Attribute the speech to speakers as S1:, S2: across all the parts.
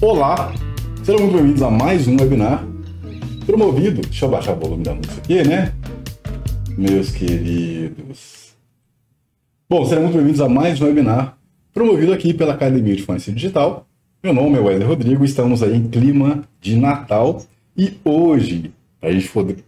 S1: Olá, sejam muito bem-vindos a mais um webinar promovido. Deixa eu baixar o volume da música aqui, né? Meus queridos. Bom, sejam muito bem-vindos a mais um webinar promovido aqui pela Academia de Fluência Digital. Meu nome é Wesley Rodrigo, estamos aí em clima de Natal e hoje,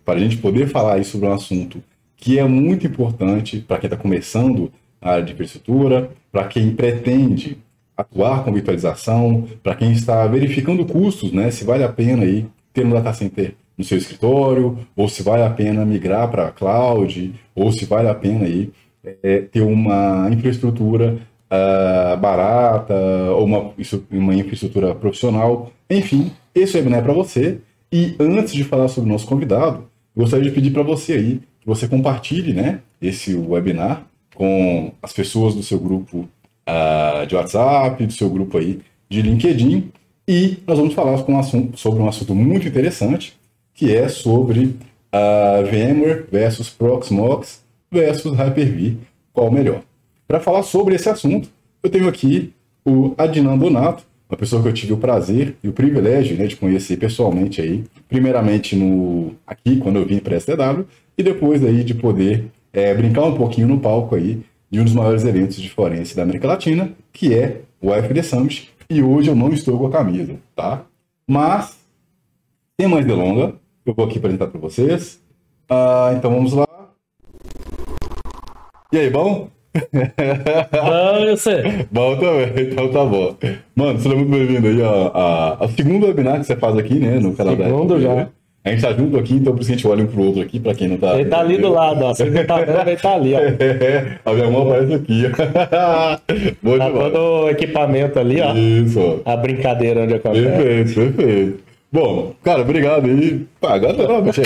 S1: para a gente poder falar aí sobre um assunto que é muito importante para quem está começando a área de infraestrutura, para quem pretende atuar com virtualização, para quem está verificando custos, né, se vale a pena aí ter um data center no seu escritório, ou se vale a pena migrar para a cloud, ou se vale a pena aí é, ter uma infraestrutura uh, barata, ou uma, uma infraestrutura profissional. Enfim, esse webinar é para você. E antes de falar sobre o nosso convidado, gostaria de pedir para você aí que você compartilhe né, esse webinar com as pessoas do seu grupo uh, de WhatsApp, do seu grupo aí de LinkedIn. E nós vamos falar um assunto, sobre um assunto muito interessante, que é sobre uh, VMware versus Proxmox versus Hyper-V, qual o melhor. Para falar sobre esse assunto, eu tenho aqui o Adnan Donato, uma pessoa que eu tive o prazer e o privilégio né, de conhecer pessoalmente aí, primeiramente no aqui quando eu vim para a STW e depois aí de poder é, brincar um pouquinho no palco aí de um dos maiores eventos de forense da América Latina, que é o AFD Summit, e hoje eu não estou com a camisa, tá? Mas, sem mais delonga, eu vou aqui apresentar para vocês. Uh, então vamos lá. E aí, bom?
S2: Bom, eu sei.
S1: Bom também, então tá bom. Mano, seja muito bem-vindo aí a, a, segundo webinar que você faz aqui, né, no canal
S2: Segundo da já.
S1: A gente tá junto aqui, então por isso a gente olha um pro outro aqui, pra quem não tá.
S2: Ele tá ali do lado, ó. Você não tá vendo, ele tá ali, ó.
S1: É, a minha mão aparece aqui,
S2: ó. Boa tá demais. todo o equipamento ali, ó.
S1: Isso.
S2: A brincadeira onde acontece.
S1: Perfeito, perfeito. Bom, cara, obrigado aí. Pá, agora não, bicho.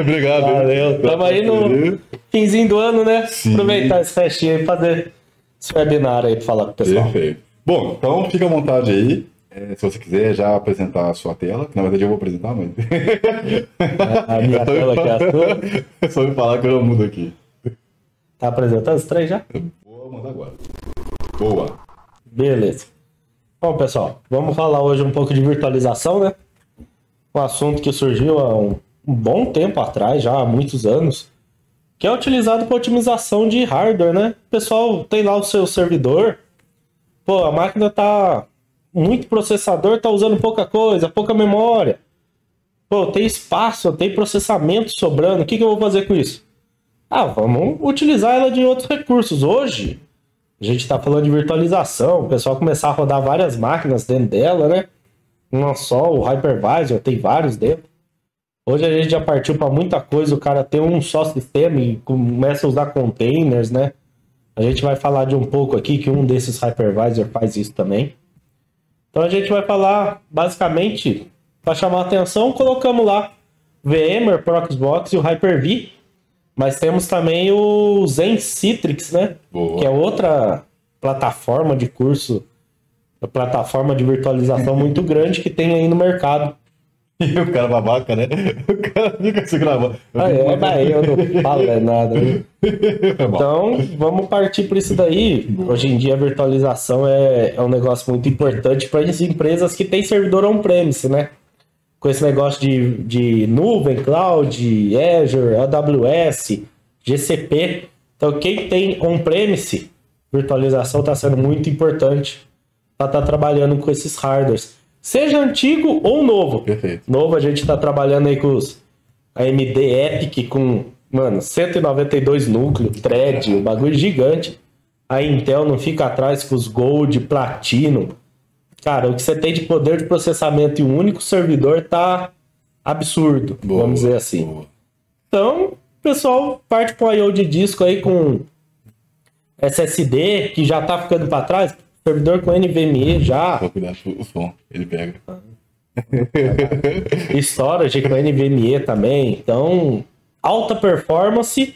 S1: obrigado.
S2: Valeu. Tamo aí no finzinho do ano, né? Sim. Aproveitar esse festinho aí e fazer esse webinar aí pra falar com o pessoal.
S1: Perfeito. Bom, então fica à vontade aí. É, se você quiser já apresentar a sua tela, que na verdade eu vou apresentar, mas.
S2: A minha tela que é a sua.
S1: Só me falar que eu mudo aqui.
S2: Tá apresentando os três já?
S1: Vou mandar agora. Boa.
S2: Beleza. Bom, pessoal, vamos falar hoje um pouco de virtualização, né? Um assunto que surgiu há um, um bom tempo atrás, já há muitos anos, que é utilizado para otimização de hardware, né? O pessoal tem lá o seu servidor, pô, a máquina tá muito processador tá usando pouca coisa, pouca memória. Pô, tem espaço, tem processamento sobrando. O que, que eu vou fazer com isso? Ah, vamos utilizar ela de outros recursos. Hoje, a gente está falando de virtualização, o pessoal começar a rodar várias máquinas dentro dela, né? Não só o hypervisor, tem vários dentro. Hoje a gente já partiu para muita coisa, o cara tem um só sistema e começa a usar containers, né? A gente vai falar de um pouco aqui que um desses hypervisor faz isso também. Então a gente vai falar basicamente para chamar a atenção, colocamos lá VMware, Proxmox e o Hyper-V, mas temos também o Zen Citrix, né? Boa. Que é outra plataforma de curso, plataforma de virtualização muito grande que tem aí no mercado.
S1: E o cara babaca, né? O cara fica se gravando.
S2: Ah, é, mas eu não falo nada. Né? Então, vamos partir por isso daí. Hoje em dia, a virtualização é, é um negócio muito importante para as empresas que têm servidor on-premise, né? Com esse negócio de, de nuvem, cloud, Azure, AWS, GCP. Então, quem tem on-premise, virtualização está sendo muito importante para estar tá trabalhando com esses hardwares. Seja antigo ou novo.
S1: Perfeito.
S2: Novo, a gente está trabalhando aí com os AMD Epic com, mano, 192 núcleos, thread, um bagulho gigante. A Intel não fica atrás com os Gold, Platino. Cara, o que você tem de poder de processamento em um único servidor tá absurdo, boa, vamos dizer assim. Boa. Então, pessoal parte para o I.O. de disco aí com SSD, que já tá ficando para trás. Servidor com NVMe já.
S1: Vou cuidar o som, ele pega.
S2: Storage com NVMe também. Então, alta performance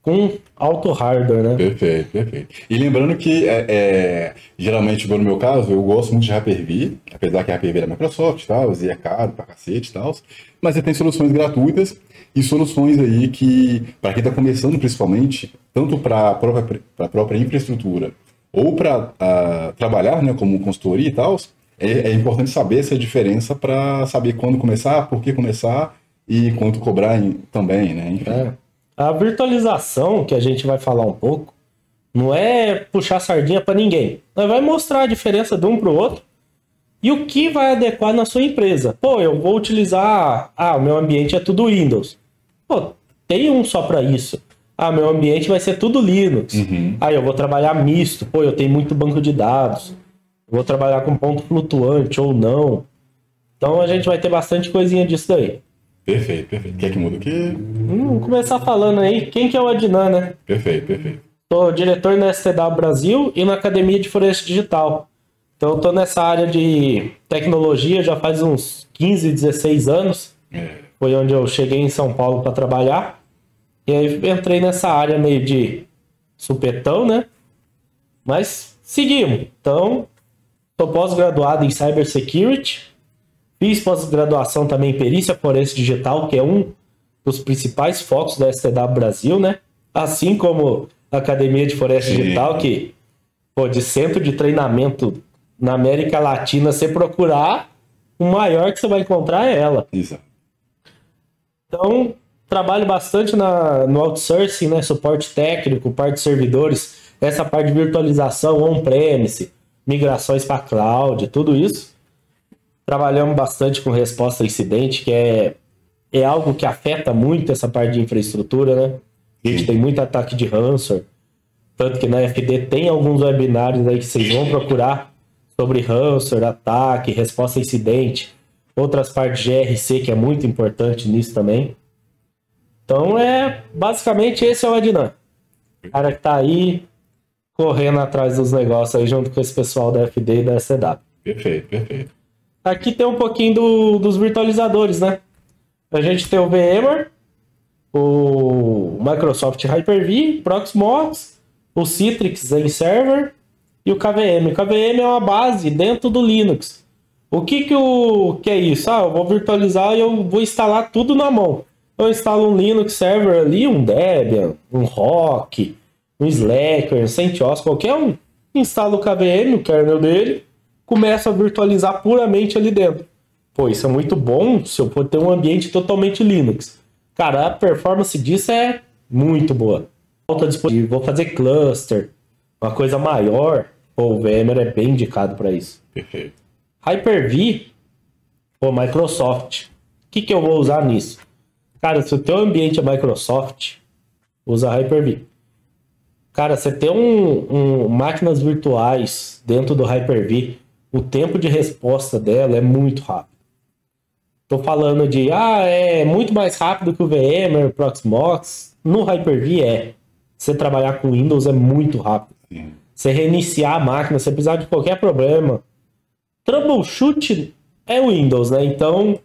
S2: com alto hardware, né?
S1: Perfeito, perfeito. E lembrando que, é, é, geralmente, no meu caso, eu gosto muito de Hyper-V, apesar que a Hyper-V é da Microsoft e tal, e é caro pra cacete e tal, mas você tem soluções gratuitas e soluções aí que, para quem está começando principalmente, tanto para a própria, própria infraestrutura ou para trabalhar né, como consultoria e tal, é, é importante saber essa diferença para saber quando começar, por que começar e quanto cobrar em, também, né? Enfim.
S2: É. A virtualização, que a gente vai falar um pouco, não é puxar sardinha para ninguém. Nós vai mostrar a diferença de um para o outro e o que vai adequar na sua empresa. Pô, eu vou utilizar. Ah, o meu ambiente é tudo Windows. Pô, tem um só para isso. Ah, meu ambiente vai ser tudo Linux.
S1: Uhum.
S2: Ah, eu vou trabalhar misto. Pô, eu tenho muito banco de dados. Vou trabalhar com ponto flutuante ou não. Então a gente vai ter bastante coisinha disso daí.
S1: Perfeito, perfeito. Quer que muda aqui?
S2: Hum, Vamos começar falando aí. Quem que é o Adnan, né?
S1: Perfeito, perfeito.
S2: Sou diretor na STW Brasil e na Academia de Floresta Digital. Então eu tô nessa área de tecnologia já faz uns 15, 16 anos.
S1: É,
S2: Foi onde eu cheguei em São Paulo para trabalhar. E aí entrei nessa área meio de supetão, né? Mas seguimos. Então, sou pós-graduado em Cybersecurity. Fiz pós-graduação também em Perícia Forense Digital, que é um dos principais focos da STW Brasil, né? Assim como a Academia de
S1: Sim.
S2: Digital, que, pô, de centro de treinamento na América Latina, você procurar, o maior que você vai encontrar é ela.
S1: exato.
S2: Então, trabalho bastante na, no outsourcing, né? Suporte técnico, parte de servidores, essa parte de virtualização on-premise, migrações para cloud, tudo isso. Trabalhamos bastante com resposta a incidente, que é, é algo que afeta muito essa parte de infraestrutura, né? A gente tem muito ataque de ransomware. Tanto que na FD tem alguns webinários aí que vocês vão procurar sobre ransomware, ataque, resposta a incidente, outras partes de GRC, que é muito importante nisso também. Então é basicamente esse é o Adnan. O cara que tá aí correndo atrás dos negócios aí junto com esse pessoal da FD e da SCW.
S1: Perfeito, perfeito.
S2: Aqui tem um pouquinho do- dos virtualizadores, né? A gente tem o VMware, o Microsoft Hyper-V, Proxmox, o Citrix Zen Server e o KVM. O KVM é uma base dentro do Linux. O que que, o, que é isso? Ah, eu vou virtualizar e eu vou instalar tudo na mão. Eu instalo um Linux Server ali, um Debian, um Rock, um Slacker, um CentOS, qualquer um. Instalo o KVM, o kernel dele, começo a virtualizar puramente ali dentro. Pô, isso é muito bom se eu for ter um ambiente totalmente Linux. Cara, a performance disso é muito boa. Alta disponível, vou fazer cluster, uma coisa maior. Pô, o VMware é bem indicado para isso.
S1: Perfeito.
S2: Hyper-V, pô, Microsoft. O que, que eu vou usar nisso? Cara, se o teu ambiente é Microsoft, usa Hyper-V. Cara, você ter um, um- máquinas virtuais dentro do Hyper-V, o tempo de resposta dela é muito rápido. Tô falando de, ah, é muito mais rápido que o VMware, o Proxmox. No Hyper-V é. Você trabalhar com Windows é muito rápido. Você reiniciar a máquina, você precisar de qualquer problema. Troubleshoot é Windows, né? Então,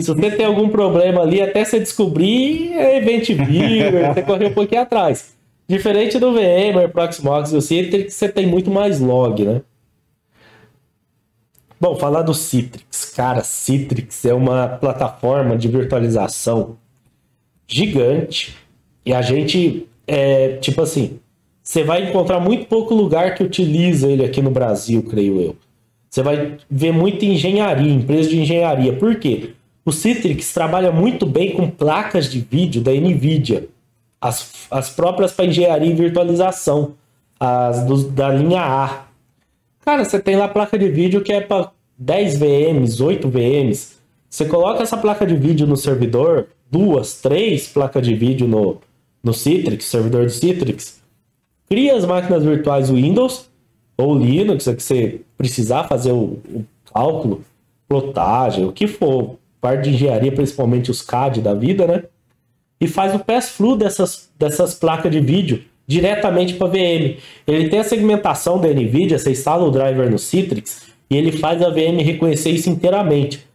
S2: se você tem algum problema ali, até você descobrir, é Event Viewer, você correr um pouquinho atrás. Diferente do VMware, Proxmox e o Citrix, você tem muito mais log, né? Bom, falar do Citrix. Cara, Citrix é uma plataforma de virtualização gigante. E a gente, é, tipo assim, você vai encontrar muito pouco lugar que utiliza ele aqui no Brasil, creio eu. Você vai ver muita engenharia, empresa de engenharia. Por quê? O Citrix trabalha muito bem com placas de vídeo da NVIDIA. As, as próprias para engenharia e virtualização. As dos- da linha A. Cara, você tem lá placa de vídeo que é para 10 VMs, 8 VMs. Você coloca essa placa de vídeo no servidor, duas, três placas de vídeo no, no Citrix, servidor do Citrix. Cria as máquinas virtuais Windows ou Linux, é que você precisar fazer o, o cálculo, plotagem, o que for, parte de engenharia, principalmente os CAD da vida, né? E faz o pass-through dessas, dessas placas de vídeo diretamente para VM. Ele tem a segmentação da NVIDIA, você instala o driver no Citrix e ele faz a VM reconhecer isso inteiramente.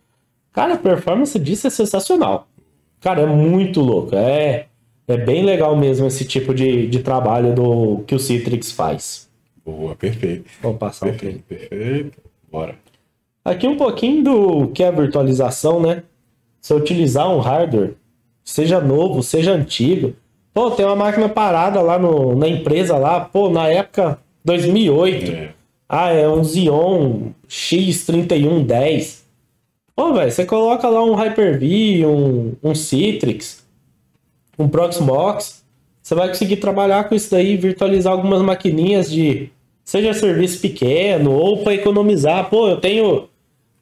S2: Cara, a performance disso é sensacional. Cara, é muito louco. É, é bem legal mesmo esse tipo de, de trabalho do que o Citrix faz.
S1: Boa, perfeito.
S2: Vamos passar um.
S1: Perfeito, perfeito. Bora.
S2: Aqui um pouquinho do que é a virtualização, né? Se eu utilizar um hardware, seja novo, seja antigo. Pô, tem uma máquina parada lá no, na empresa lá, pô, na época 2008.
S1: É.
S2: Ah, é um Xeon X3110. Pô, velho, você coloca lá um Hyper-V, um, um Citrix, um Proxmox, você vai conseguir trabalhar com isso daí, virtualizar algumas maquininhas de seja serviço pequeno ou para economizar. Pô, eu tenho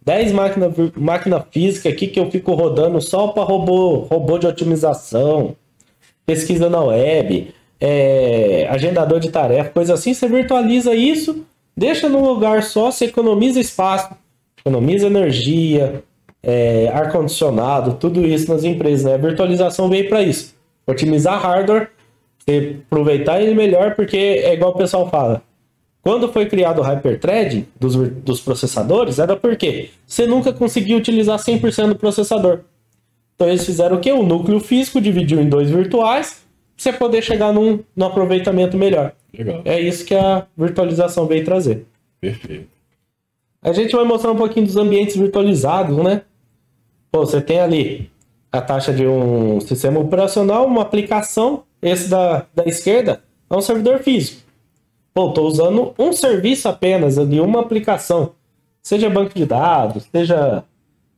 S2: 10 máquinas máquina física aqui que eu fico rodando só para robô, robô de otimização, pesquisa na web, é, agendador de tarefa, coisa assim. Você virtualiza isso, deixa num lugar só, você economiza espaço, economiza energia, é, ar-condicionado, tudo isso nas empresas. Né? A virtualização veio para isso. Otimizar hardware, você aproveitar ele melhor, porque é igual o pessoal fala quando foi criado o hyperthreading dos, dos processadores, era porque você nunca conseguia utilizar 100% do processador. Então eles fizeram o quê? O núcleo físico dividiu em dois virtuais, para você poder chegar num, num aproveitamento melhor.
S1: Legal.
S2: É isso que a virtualização veio trazer.
S1: Perfeito.
S2: A gente vai mostrar um pouquinho dos ambientes virtualizados, né? Pô, você tem ali a taxa de um sistema operacional, uma aplicação, esse da, da esquerda é um servidor físico. Pô, estou usando um serviço apenas ali, uma aplicação. Seja banco de dados, seja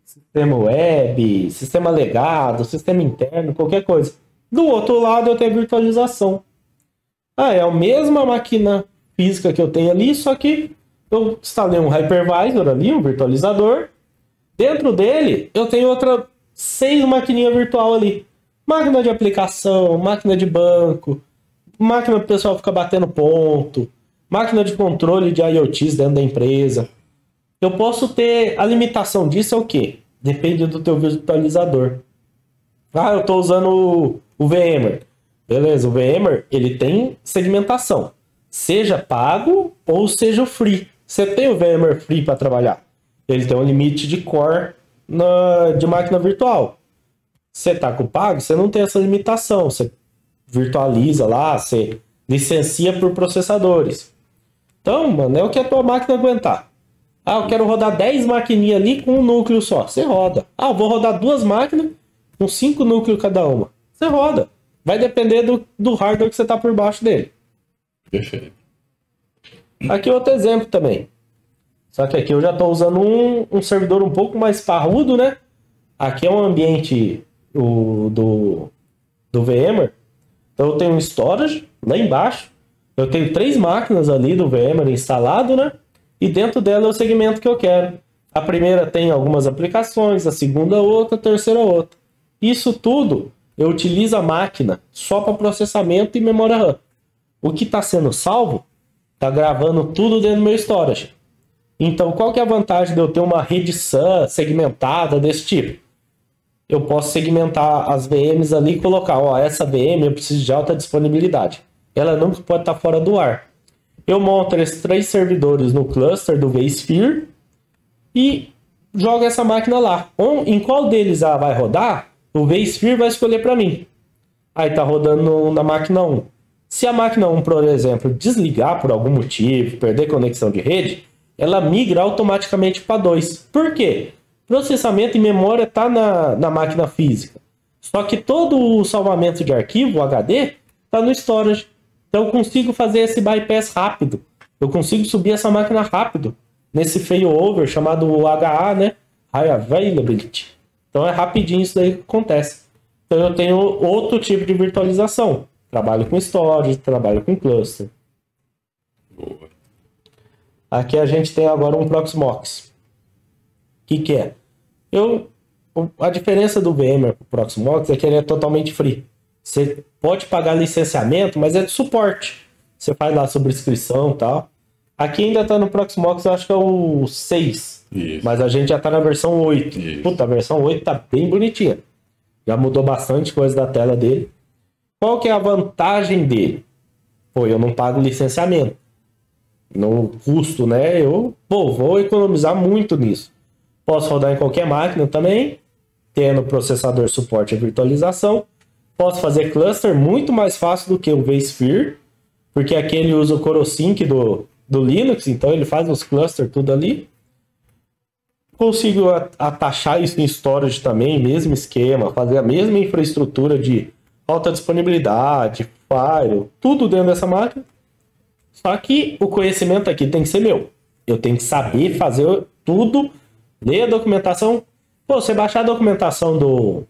S2: sistema web, sistema legado, sistema interno, qualquer coisa. Do outro lado eu tenho virtualização. Ah, é a mesma máquina física que eu tenho ali, só que eu instalei um hypervisor ali, um virtualizador. Dentro dele eu tenho outra seis maquininhas virtual ali. Máquina de aplicação, máquina de banco, máquina para o pessoal ficar batendo ponto, máquina de controle de IoTs dentro da empresa. Eu posso ter a limitação disso é o quê? Depende do teu virtualizador. Ah, eu estou usando o, o VMware. Beleza, o VMware ele tem segmentação, seja pago ou seja free. Você tem o VMware free para trabalhar. Ele tem um limite de core na, de máquina virtual. Você tá com pago, você não tem essa limitação. Você virtualiza lá, você licencia por processadores. Então, mano, é o que a tua máquina aguentar. Ah, eu quero rodar 10 maquininhas ali com um núcleo só. Você roda. Ah, eu vou rodar duas máquinas com cinco núcleos cada uma. Você roda. Vai depender do, do hardware que você está por baixo dele.
S1: Perfeito.
S2: Aqui outro exemplo também. Só que aqui eu já estou usando um, um servidor um pouco mais parrudo, né? Aqui é um ambiente o, do, do VMware então eu tenho um storage lá embaixo, eu tenho três máquinas ali do VMware instalado, né? E dentro dela é o segmento que eu quero. A primeira tem algumas aplicações, a segunda outra, a terceira outra. Isso tudo eu utilizo a máquina só para processamento e memória RAM. O que está sendo salvo está gravando tudo dentro do meu storage. Então, qual que é a vantagem de eu ter uma rede SAN segmentada desse tipo? Eu posso segmentar as VMs ali e colocar, ó, essa VM eu preciso de alta disponibilidade. Ela não pode estar fora do ar. Eu monto esses três servidores no cluster do vSphere e jogo essa máquina lá. Em qual deles ela vai rodar, o vSphere vai escolher para mim. Aí tá rodando na máquina 1. Se a máquina 1, por exemplo, desligar por algum motivo, perder conexão de rede, ela migra automaticamente para 2. Por quê? Processamento e memória está na, na máquina física. Só que todo o salvamento de arquivo, o HD, está no storage. Então eu consigo fazer esse bypass rápido. Eu consigo subir essa máquina rápido nesse failover chamado HA, né? High Availability. Então é rapidinho isso daí que acontece. Então eu tenho outro tipo de virtualização. Trabalho com storage, trabalho com cluster.
S1: Boa.
S2: Aqui a gente tem agora um Proxmox que, que é? Eu, a diferença do VMware para o Proxmox é que ele é totalmente free. Você pode pagar licenciamento, mas é de suporte. Você faz lá subscrição e tal. Aqui ainda está no Proxmox, eu acho que é o 6.
S1: Isso.
S2: Mas a gente já está na versão 8.
S1: Isso.
S2: Puta, a versão 8 tá bem bonitinha. Já mudou bastante coisa da tela dele. Qual que é a vantagem dele? Pô, eu não pago licenciamento. No custo, né? Eu pô, vou economizar muito nisso. Posso rodar em qualquer máquina também, tendo processador suporte à virtualização. Posso fazer cluster muito mais fácil do que o vSphere, porque aqui ele usa o CoroSync do, do Linux, então ele faz os clusters tudo ali. Consigo atachar isso em storage também, mesmo esquema, fazer a mesma infraestrutura de alta disponibilidade, file, tudo dentro dessa máquina. Só que o conhecimento aqui tem que ser meu. Eu tenho que saber fazer tudo, ler a documentação. Pô, você baixar a documentação do,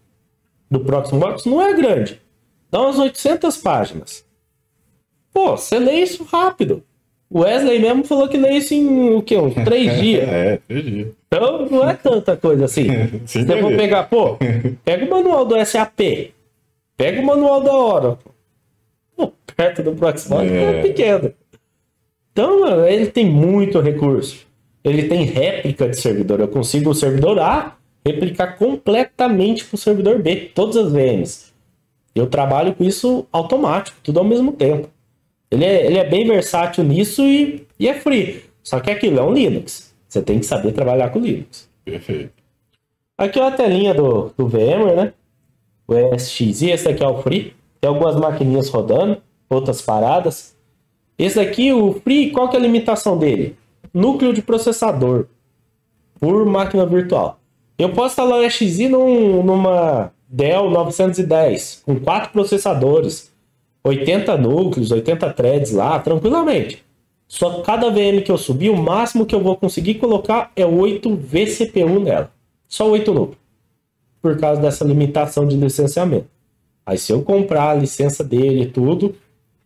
S2: do Proxmox não é grande. Dá umas 800 páginas. Pô, você lê isso rápido. O Wesley mesmo falou que lê isso em o quê? Uns três dias.
S1: é, três dias.
S2: Então não é tanta coisa assim.
S1: Sim,
S2: Se você for pegar, pô, pega o manual do SAP, pega o manual da Oracle. Pô, perto do Proxmox é.
S1: É.
S2: pequeno. Então, mano, ele tem muito recurso. Ele tem réplica de servidor. Eu consigo o servidor A replicar completamente para o servidor B, todas as VMs. Eu trabalho com isso automático, tudo ao mesmo tempo. Ele é, ele é bem versátil nisso e, e é free. Só que aquilo é um Linux. Você tem que saber trabalhar com Linux.
S1: Perfeito.
S2: Aqui é a telinha do, do VMware, né? O ESXi, esse aqui é o Free. Tem algumas maquininhas rodando, outras paradas. Esse aqui, o Free, qual que é a limitação dele? Núcleo de processador por máquina virtual. Eu posso instalar o ESXi num, numa Dell 910 com quatro processadores, 80 núcleos, 80 threads lá, tranquilamente. Só cada VM que eu subir, o máximo que eu vou conseguir colocar é 8 vCPU nela. Só 8 núcleos. Por causa dessa limitação de licenciamento. Aí se eu comprar a licença dele e tudo,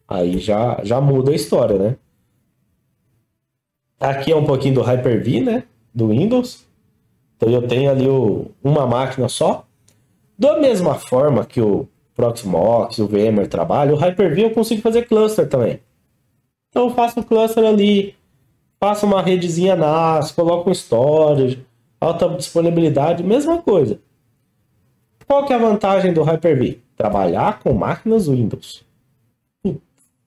S2: aí já, já muda a história, né? Aqui é um pouquinho do Hyper-V, né? Do Windows. Então eu tenho ali o, uma máquina só. Da mesma forma que o Proxmox, o VMware trabalha, o Hyper-V eu consigo fazer cluster também. Então eu faço um cluster ali, faço uma redezinha NAS, coloco um storage, alta disponibilidade, mesma coisa. Qual que é a vantagem do Hyper-V? Trabalhar com máquinas Windows.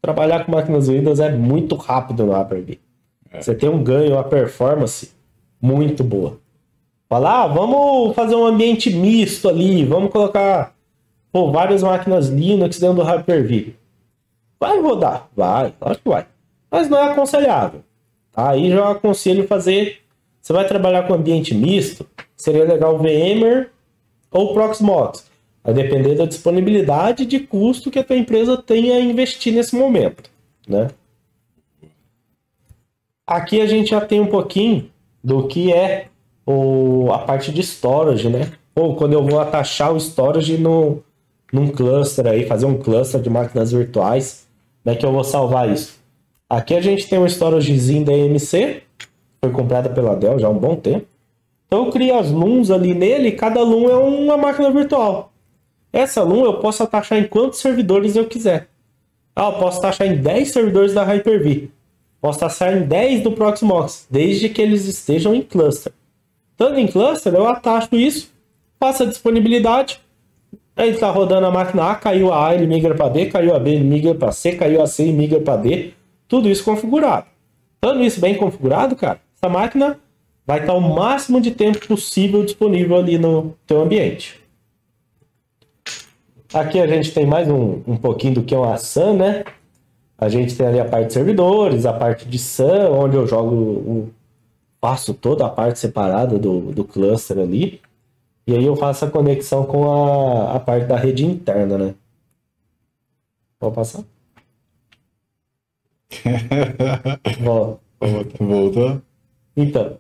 S2: Trabalhar com máquinas Windows é muito rápido no Hyper-V. Você tem um ganho, uma performance muito boa. Falar, ah, vamos fazer um ambiente misto ali, vamos colocar pô, várias máquinas Linux dentro do Hyper-V. Vai rodar? Vai, claro que vai. Mas não é aconselhável. Tá? Aí já aconselho fazer. Você vai trabalhar com ambiente misto, seria legal VMware ou Proxmox. Vai depender da disponibilidade de custo que a tua empresa tenha a investir nesse momento. Né? Aqui a gente já tem um pouquinho do que é o, a parte de storage, né? Ou quando eu vou atachar o storage no, num cluster aí, fazer um cluster de máquinas virtuais, como é que eu vou salvar isso? Aqui a gente tem um storagezinho da EMC, foi comprada pela Dell já há um bom tempo. Então eu crio as LUMs ali nele, cada LUM é uma máquina virtual. Essa LUM eu posso atachar em quantos servidores eu quiser. Ah, eu posso taxar em 10 servidores da Hyper-V. Posso taxar em 10 do Proxmox, desde que eles estejam em cluster. Estando em cluster, eu atacho isso, faço a disponibilidade. Aí está rodando a máquina A, caiu a A, ele migra para B, caiu a B, ele migra para C, caiu a C e migra para D. Tudo isso configurado. Estando isso bem configurado, cara, essa máquina vai estar o máximo de tempo possível disponível ali no teu ambiente. Aqui a gente tem mais um, um pouquinho do que é uma SAN, né? A gente tem ali a parte de servidores, a parte de SAN, onde eu jogo, o, faço toda a parte separada do, do cluster ali. E aí eu faço a conexão com a, a parte da rede interna, né? Pode passar? Volta.
S1: Voltou?
S2: Então,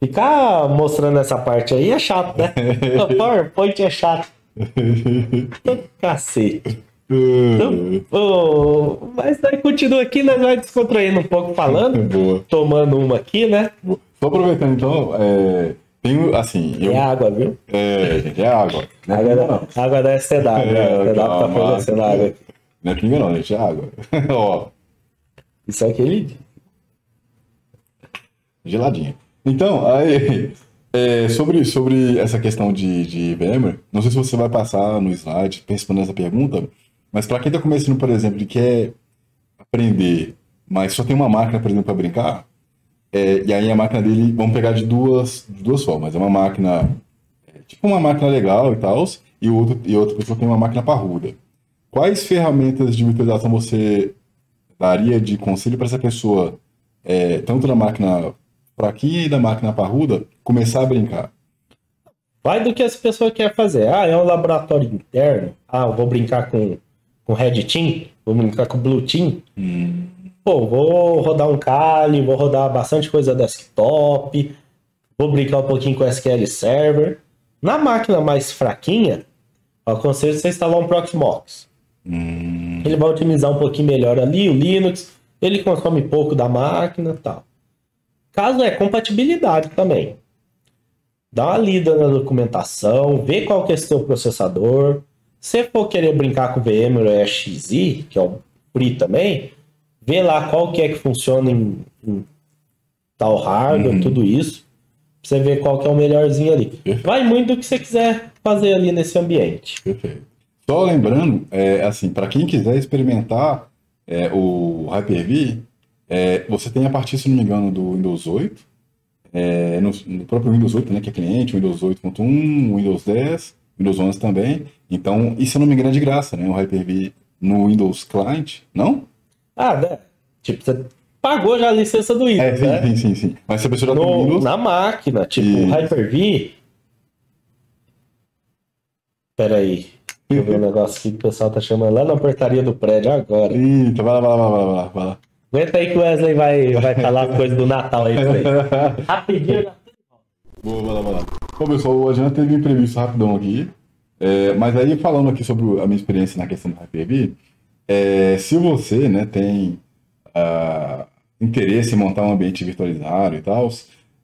S2: ficar mostrando essa parte aí é chato, né? O PowerPoint é chato. Cacete. Então, ô, mas daí continua aqui, nós vai descontraindo um pouco falando,
S1: Boa.
S2: tomando uma aqui, né?
S1: Só aproveitando então, é, tem assim, eu,
S2: É água, viu?
S1: é, gente, é água. Não é
S2: Água
S1: pinga,
S2: da,
S1: não.
S2: água da STW, né?
S1: É,
S2: A STW tá fornecendo água aqui.
S1: Não é pinga não, gente, é água. Ó,
S2: Isso aqui ele.
S1: geladinha. Então, aí, é, sobre, sobre essa questão de, de VMware, não sei se você vai passar no slide respondendo essa pergunta, mas para quem está começando, por exemplo, e quer aprender, mas só tem uma máquina, por exemplo, para brincar, é, e aí a máquina dele, vamos pegar de duas, de duas formas. É uma máquina, é, tipo uma máquina legal e tal, e, outro, e outra pessoa tem uma máquina parruda. Quais ferramentas de virtualização você daria de conselho para essa pessoa, é, tanto na máquina fraquinha e da máquina parruda, começar a brincar?
S2: Vai do que essa pessoa quer fazer. Ah, é um laboratório interno. Ah, eu vou brincar com, com Red Team, vou brincar com Blue Team. pô, vou rodar um Kali, vou rodar bastante coisa desktop, vou brincar um pouquinho com SQL Server. Na máquina mais fraquinha, eu aconselho você instalar um Proxmox.
S1: Hum,
S2: Ele vai otimizar um pouquinho melhor ali o Linux, ele consome pouco da máquina e tal. Caso é compatibilidade também. Dá uma lida na documentação, vê qual que é o seu processador. Se for querer brincar com o VMware XZ, que é o free também, vê lá qual que é que funciona em, em tal hardware,
S1: Uhum.
S2: tudo isso. Pra você ver qual que é o melhorzinho ali.
S1: Perfeito.
S2: Vai muito do que você quiser fazer ali nesse ambiente.
S1: perfeito. Só lembrando, é, assim, para quem quiser experimentar é, o Hyper-V, é, você tem a partir, se não me engano, do Windows 8, é, no, no próprio Windows 8, né, que é cliente, Windows 8.1, Windows 10, Windows 11 também. Então, e se eu não me engano, é de graça, né, o Hyper-V no Windows Client, não?
S2: Ah, né? Tipo, você pagou já a licença do
S1: É,
S2: Windows,
S1: sim,
S2: né?
S1: sim, sim, sim. Mas se a pessoa já tem
S2: No-
S1: Windows,
S2: na máquina, tipo,
S1: Isso.
S2: o Hyper-V. Pera aí. Deixa eu ver um negócio aqui que o pessoal tá chamando lá na portaria do prédio agora.
S1: Eita, vai lá, vai lá, vai lá, vai lá, vai lá.
S2: Aguenta aí que o Wesley vai, vai falar as coisas do Natal aí pra ele. Rapidinho.
S1: Boa, vai lá, vai lá. Bom, pessoal, o Adriano teve um imprevisto rapidão aqui. É, mas aí, falando aqui sobre a minha experiência na questão do Hyper-V, é, se você né, tem ah, interesse em montar um ambiente virtualizado e tal,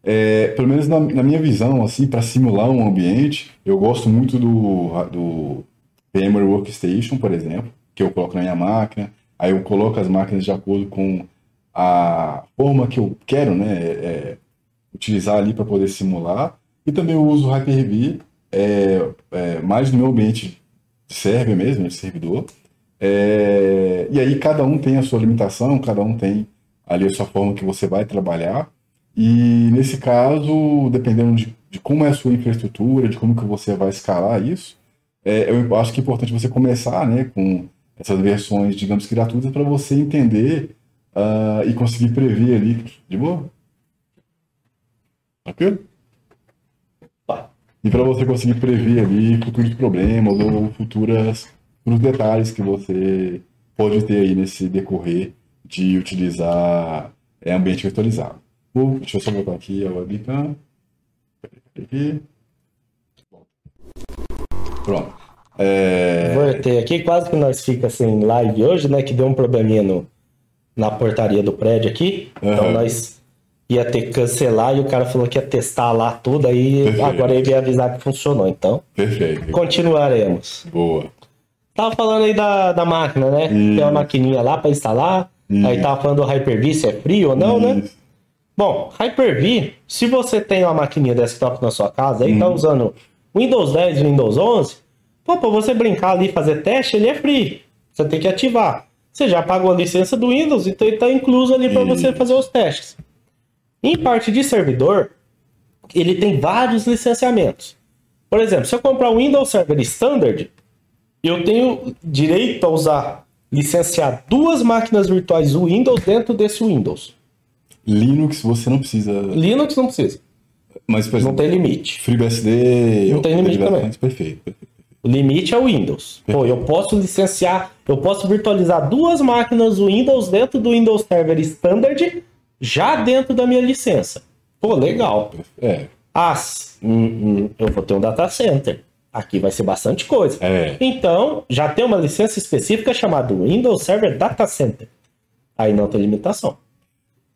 S1: é, pelo menos na, na minha visão, assim, para simular um ambiente, eu gosto muito do, do VMware Workstation, por exemplo, que eu coloco na minha máquina, aí eu coloco as máquinas de acordo com a forma que eu quero, né, é, utilizar ali para poder simular. E também eu uso o Hyper-V é, é, mais no meu ambiente de server mesmo, de servidor. É, e aí cada um tem a sua limitação, cada um tem ali a sua forma que você vai trabalhar. E nesse caso, dependendo de, de como é a sua infraestrutura, de como que você vai escalar isso, é, eu acho que é importante você começar né, com essas versões, digamos gratuitas, para você entender ah, e conseguir prever ali. De boa? Ok? E para você conseguir prever ali futuros problemas ou futuras, futuros detalhes que você pode ter aí nesse decorrer de utilizar é, ambiente virtualizado. Bom, deixa eu só botar aqui a webcam. Aqui. Pronto. É,
S2: Voltei aqui, quase que nós fica sem live hoje, né? Que deu um probleminha no, na portaria do prédio aqui. Então
S1: Aham.
S2: nós ia ter que cancelar e o cara falou que ia testar lá tudo, aí
S1: Perfeito.
S2: agora ele veio avisar que funcionou. Então,
S1: perfeito.
S2: continuaremos.
S1: Boa.
S2: Tava falando aí da, da máquina, né?
S1: Isso.
S2: Tem uma maquininha lá para instalar. Aí tava falando do Hyper-V, se é frio ou não, né?
S1: Isso.
S2: Bom, Hyper-V, se você tem uma maquininha desktop na sua casa aí, tá
S1: Uhum.
S2: usando Windows 10 e Windows 11, pô, pra você brincar ali e fazer teste, ele é free. Você tem que ativar. Você já pagou a licença do Windows, então ele tá incluso ali para você fazer os testes. Em parte de servidor, ele tem vários licenciamentos. Por exemplo, se eu comprar um Windows Server Standard, eu tenho direito a usar, licenciar duas máquinas virtuais Windows dentro desse Windows.
S1: Linux você não precisa.
S2: Linux não precisa,
S1: Mas, por
S2: não
S1: exemplo,
S2: tem limite.
S1: FreeBSD.
S2: Não tem limite
S1: derivações, Perfeito. perfeito.
S2: O limite é o Windows. Pô, eu posso licenciar, eu posso virtualizar duas máquinas Windows dentro do Windows Server Standard, já dentro da minha licença. Pô, legal.
S1: É.
S2: Ah, hum, hum, eu vou ter um data center. Aqui vai ser bastante coisa.
S1: É.
S2: Então, já tem uma licença específica chamada Windows Server Data Center. Aí não tem limitação.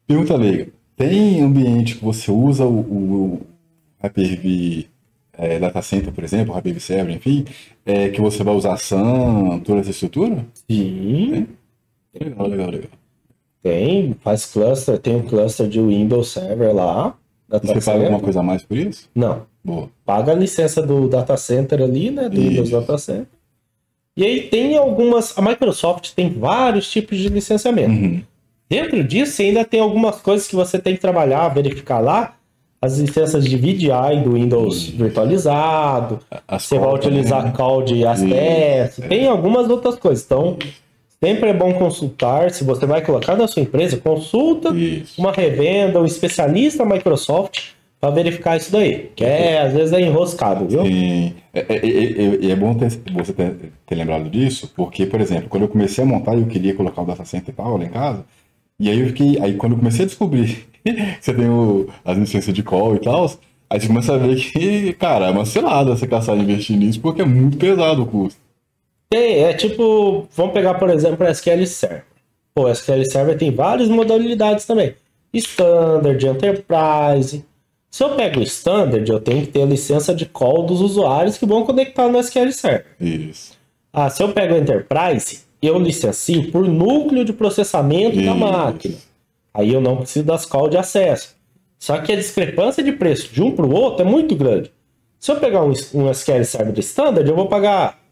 S1: Pergunta leiga. Tem ambiente que você usa o, o, o Hyper-V é, Data Center, por exemplo, o Hyper-V Server, enfim, é, que você vai usar SAM, toda essa estrutura?
S2: Sim,
S1: Legal, legal, legal.
S2: Tem. Faz cluster, tem um cluster de Windows Server lá. Data
S1: Você paga alguma coisa a mais por isso?
S2: Não.
S1: Boa.
S2: paga a licença do data center ali, né? Do
S1: Isso.
S2: Windows Data Center. E aí tem algumas. A Microsoft tem vários tipos de licenciamento.
S1: Uhum.
S2: Dentro disso, ainda tem algumas coisas que você tem que trabalhar, verificar lá. As licenças de VDI do Windows virtualizado.
S1: As
S2: Você vai utilizar
S1: né?
S2: CAUD e ASTS.
S1: Isso,
S2: Tem algumas outras coisas. Então, sempre é bom consultar. Se você vai colocar na sua empresa, consulta
S1: Isso.
S2: uma revenda, um especialista Microsoft para verificar isso daí. Que é, às vezes é enroscado, viu?
S1: Sim. É, é, é- é- é bom ter- você ter, ter lembrado disso, porque, por exemplo, quando eu comecei a montar e eu queria colocar o data center e tal lá em casa, E aí eu fiquei. Aí quando eu comecei a descobrir que você tem o, as licenças de call e tal, aí você começa a ver que, cara, é uma cilada você caçar e investir nisso, porque é muito pesado o custo.
S2: Tem, é tipo, vamos pegar, por exemplo, SQL Server. Pô, SQL Server tem várias modalidades também. Standard, Enterprise. Se eu pego o Standard, eu tenho que ter a licença de call dos usuários que vão conectar no SQL Server.
S1: Isso.
S2: Ah, se eu pego o Enterprise, eu licencio por núcleo de processamento da
S1: Isso.
S2: máquina. Aí eu não preciso das calls de acesso. Só que a discrepância de preço de um para o outro é muito grande. Se eu pegar um, um SQL Server Standard, eu vou pagar,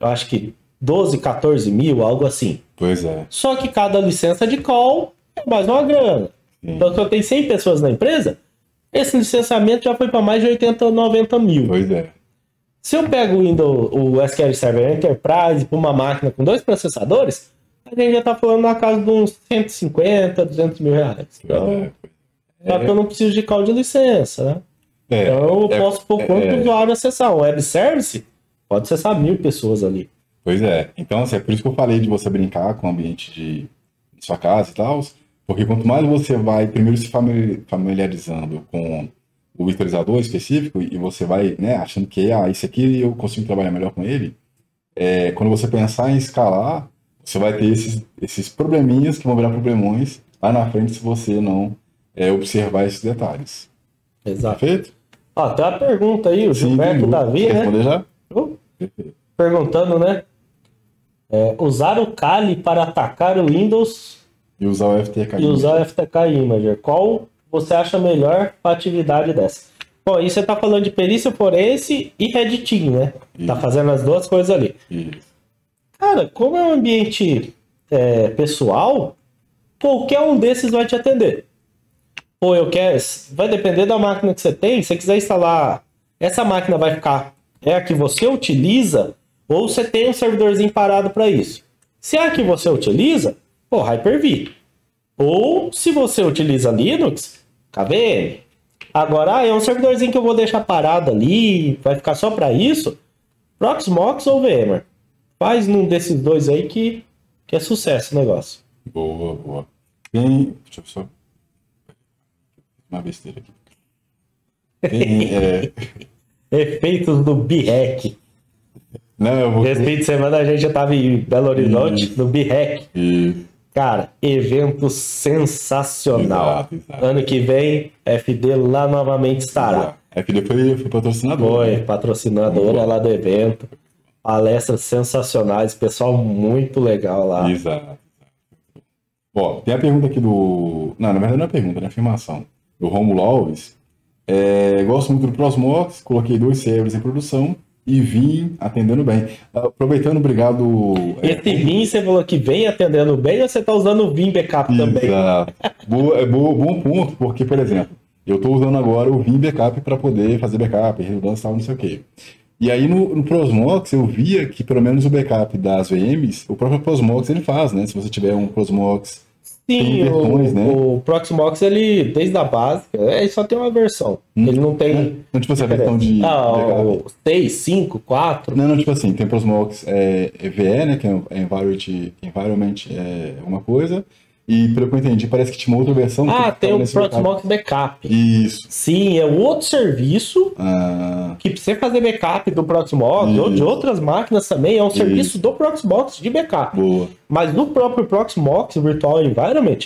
S2: eu acho que 12, 14 mil, algo assim.
S1: Pois é.
S2: Só que cada licença de call é mais uma grana.
S1: Sim.
S2: Então, se eu tenho 100 pessoas na empresa, esse licenciamento já foi para mais de 80, 90 mil.
S1: Pois é.
S2: Se eu pego o Windows, o SQL Server Enterprise para uma máquina com dois processadores, a gente já está falando na casa de uns 150, 200 mil reais. Então,
S1: É.
S2: só que eu não preciso de call de licença, né?
S1: É,
S2: Então eu
S1: é,
S2: posso pôr quanto
S1: é.
S2: usuário acessar. Um web service pode acessar mil pessoas ali.
S1: Pois é. Então, assim, é por isso que eu falei de você brincar com o ambiente de, de sua casa e tal. Porque quanto mais você vai, primeiro, se famili- familiarizando com o virtualizador específico e você vai, né, achando que, ah, esse aqui eu consigo trabalhar melhor com ele, é, quando você pensar em escalar, você vai ter esses, esses probleminhas que vão virar problemões lá na frente se você não é, observar esses detalhes.
S2: Exato.
S1: Perfeito?
S2: Ó, tem uma pergunta aí, o Gilberto
S1: tem-
S2: Davi, né?
S1: responder já? Perfeito.
S2: Perguntando, né? É, usar o Kali para atacar o Windows
S1: E usar o FTK.
S2: e usar o FTK Imager. Qual você acha melhor para atividade dessa? Bom, aí você tá falando de perícia forense e Red Team, né? Tá
S1: Isso.
S2: fazendo as duas coisas ali.
S1: Isso.
S2: Cara, como é um ambiente é, pessoal, qualquer um desses vai te atender. Pô, eu quero. Vai depender da máquina que você tem. Se você quiser instalar. Essa máquina vai ficar. É a que você utiliza, ou você tem um servidorzinho parado para isso. Se é a que você utiliza, pô, Hyper-V. Ou se você utiliza Linux, KVM. Agora, ah, é um servidorzinho que eu vou deixar parado ali, vai ficar só para isso. Proxmox ou VMware? Faz num desses dois aí que, que é sucesso o negócio.
S1: Boa, boa. Tem. Deixa eu só. Uma besteira aqui. Tem, é...
S2: Efeitos do BREC.
S1: Não, eu vou.
S2: Esse fim de semana a gente já tava em Belo Horizonte, no BREC.
S1: E-
S2: Cara, evento sensacional.
S1: Exato, exato.
S2: Ano que vem, FD lá novamente estará.
S1: É que depois foi patrocinador.
S2: Foi
S1: né?
S2: patrocinadora lá do evento. Palestras sensacionais, pessoal muito legal lá.
S1: Exato. exato. Ó, tem a pergunta aqui do. Não, na verdade não é pergunta, é afirmação. Do Romulo Alves. É, gosto muito do Prosmox, coloquei dois servers em produção e vim atendendo bem. Aproveitando, obrigado. é,
S2: Esse Vim, você falou que vem atendendo bem ou você tá usando o Vim Backup também?
S1: Exato. Boa, é boa, bom ponto, porque, por exemplo, eu estou usando agora o Vim Backup para poder fazer backup, redundância não sei o quê. E aí no, no Prosmox eu via que pelo menos o backup das VMs, o próprio Prosmox ele faz, né? Se você tiver um Prosmox.
S2: Sim,
S1: versões,
S2: o,
S1: né?
S2: o Proxmox, ele, desde a base, é, ele só tem uma versão. Ele não tem.
S1: Não, tipo assim, a versão de.
S2: Ah, o 6, 5, 4.
S1: Não, não, tipo assim, tem Prosmox é, EVE, né? Que é, é Environment, environment é uma coisa. E pelo que eu entendi, parece que tinha uma outra versão.
S2: Ah, tem o. Proxmox Backup.
S1: Isso.
S2: Sim, é outro serviço
S1: Ah,
S2: que pra você fazer backup do Proxmox ou de
S1: Isso.
S2: outras máquinas também, é um serviço do Proxmox de backup.
S1: boa.
S2: Mas no próprio Proxmox, Virtual Environment,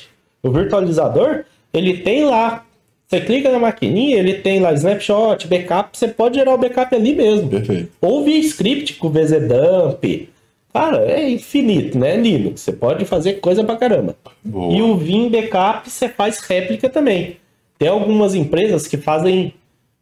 S2: o virtualizador, ele tem lá. Você clica na maquininha, ele tem lá snapshot, backup, você pode gerar o backup ali mesmo.
S1: Perfeito.
S2: Ou via script com VZDump. Cara, é infinito, né? Linux. Você pode fazer coisa pra caramba.
S1: Boa.
S2: E o Vim Backup você faz réplica também. Tem algumas empresas que fazem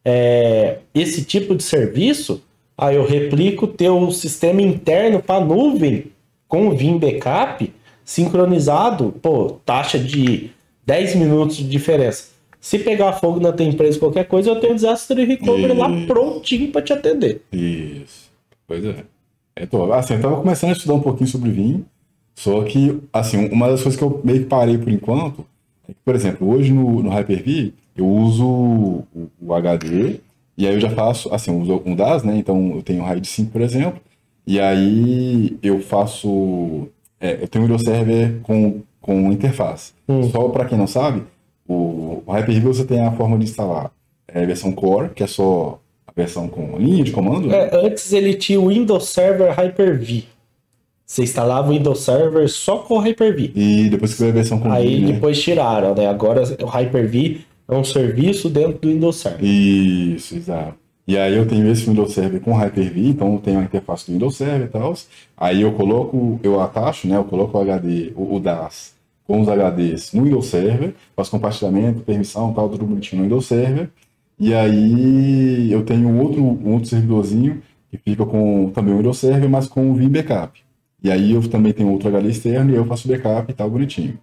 S2: é, esse tipo de serviço. Aí eu replico teu sistema interno para nuvem com o Vim Backup sincronizado. Pô, taxa de 10 minutos de diferença. Se pegar fogo na tua empresa, qualquer coisa, eu tenho um desastre recovery lá
S1: Isso.
S2: prontinho para te atender.
S1: Isso. Pois é. É tô, assim, eu tava começando a estudar um pouquinho sobre vinho, só que, assim, uma das coisas que eu meio que parei por enquanto, é que, por exemplo, hoje no, no Hyper-V, eu uso o, o HD, e aí eu já faço, assim, eu uso um DAS, né, então eu tenho o RAID 5, por exemplo, e aí eu faço, é, eu tenho um Windows Server com com interface.
S2: Hum.
S1: Só para quem não sabe, o, o Hyper-V você tem a forma de instalar é, a versão Core, que é só a versão com linha de comando. né?
S2: É, antes ele tinha o Windows Server Hyper-V. Você instalava o Windows Server só com o Hyper-V.
S1: E depois que veio a versão com
S2: Aí
S1: linha, né?
S2: depois tiraram, né? Agora o Hyper-V é um serviço dentro do Windows Server.
S1: Isso, exato. E aí eu tenho esse Windows Server com Hyper-V, então eu tenho a interface do Windows Server e tal. Aí eu coloco, eu atacho, né? Eu coloco o HD, o, o DAS com os HDs no Windows Server, faço compartilhamento, permissão, tal, tudo bonitinho no Windows Server. E aí eu tenho um outro, um outro servidorzinho que fica com também o Windows Server, mas com o Vim Backup. E aí eu também tenho outro HD externo e eu faço backup e tal, bonitinho.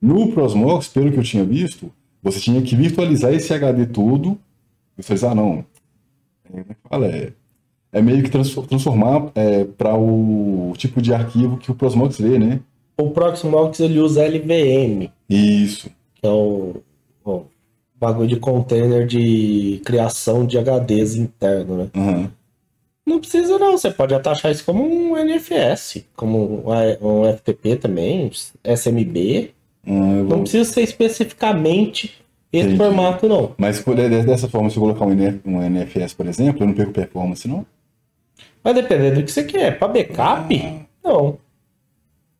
S1: No Prosmox, pelo que eu tinha visto, você tinha que virtualizar esse HD todo. Virtualizar não. É, é? É, é meio que trans- transformar para o tipo de arquivo que o Prosmox lê, né?
S2: O Proxmox ele usa LVM,
S1: Isso.
S2: que é o, o bagulho de container de criação de HDs interno, né?
S1: Aham.
S2: Não precisa não, você pode atachar isso como um NFS, como um, FTP também, SMB.
S1: Ah, eu
S2: Não
S1: vou-
S2: precisa ser especificamente esse
S1: Entendi.
S2: formato, não.
S1: Mas por- de- dessa forma, se eu colocar um, um NFS, por exemplo, eu não perco performance, não?
S2: Vai depender do que você quer. Para backup,
S1: Ah.
S2: não.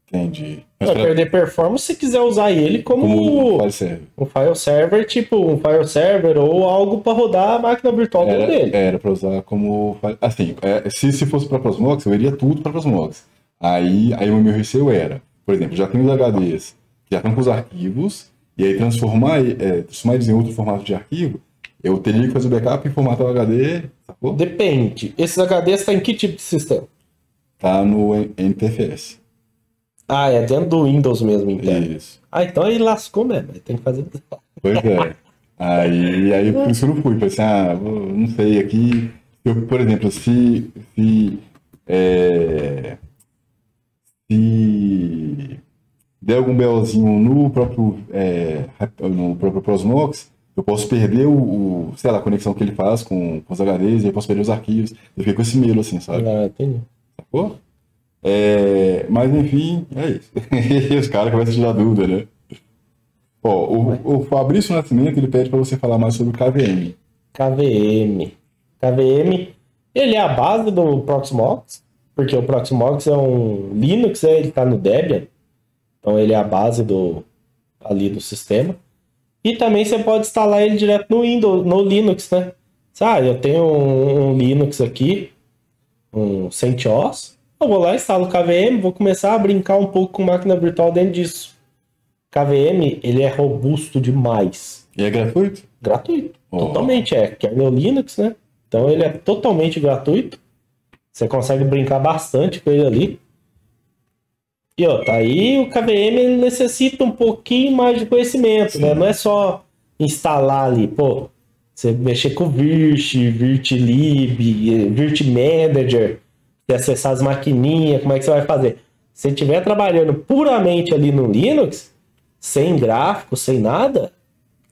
S1: Entendi.
S2: Vai perder performance se quiser usar ele como,
S1: como
S2: um file server, tipo um file server ou algo para rodar a máquina virtual
S1: Era,
S2: dele.
S1: era pra usar como. Assim, é, se, se fosse pra Prosmox, eu iria tudo pra Prosmox. Aí, aí o meu receio era, por exemplo, já tem os HDs já estão com os arquivos, e aí transformar, é, transformar eles em outro formato de arquivo, eu teria que fazer o backup e formatar o HD, sacou?
S2: Depende. Esses HDs estão em que tipo de sistema?
S1: Tá no NTFS.
S2: Ah, é dentro do Windows mesmo, interno.
S1: Isso.
S2: Ah, então aí lascou mesmo. aí Tem que fazer.
S1: Pois é. Aí, aí por isso eu não fui. Assim, ah, não sei, aqui. Eu, por exemplo, se. Se, é, se der algum BOzinho no próprio, é, no próprio Prosmox, eu posso perder o, o, sei lá, a conexão que ele faz com, com os HDs, e eu posso perder os arquivos. Eu fiquei com esse medo, assim, sabe?
S2: Ah, entendi.
S1: Sacou? É, mas enfim, é isso. E os caras começam a tirar dúvida, né? Ó, o, o Fabrício Nascimento ele pede para você falar mais sobre o KVM.
S2: KVM. KVM, ele é a base do Proxmox, porque o Proxmox é um Linux, né? ele está no Debian, então ele é a base do ali do sistema. E também você pode instalar ele direto no Windows, no Linux, né? Sabe, eu tenho um, um Linux aqui, um CentOS, eu vou lá, instalo o KVM, vou começar a brincar um pouco com máquina virtual dentro disso. KVM, ele é robusto demais
S1: E é gratuito?
S2: gratuito.
S1: Oh.
S2: Totalmente, é kernel Linux, né? Então ele é totalmente gratuito. Você consegue brincar bastante com ele ali. E ó, tá aí o KVM ele necessita um pouquinho mais de conhecimento, né? Não é só instalar ali, pô, você mexer com Virt, Virtlib, Virt Manager, você acessar as maquininhas, como é que você vai fazer? Se estiver trabalhando puramente ali no Linux, sem gráfico, sem nada,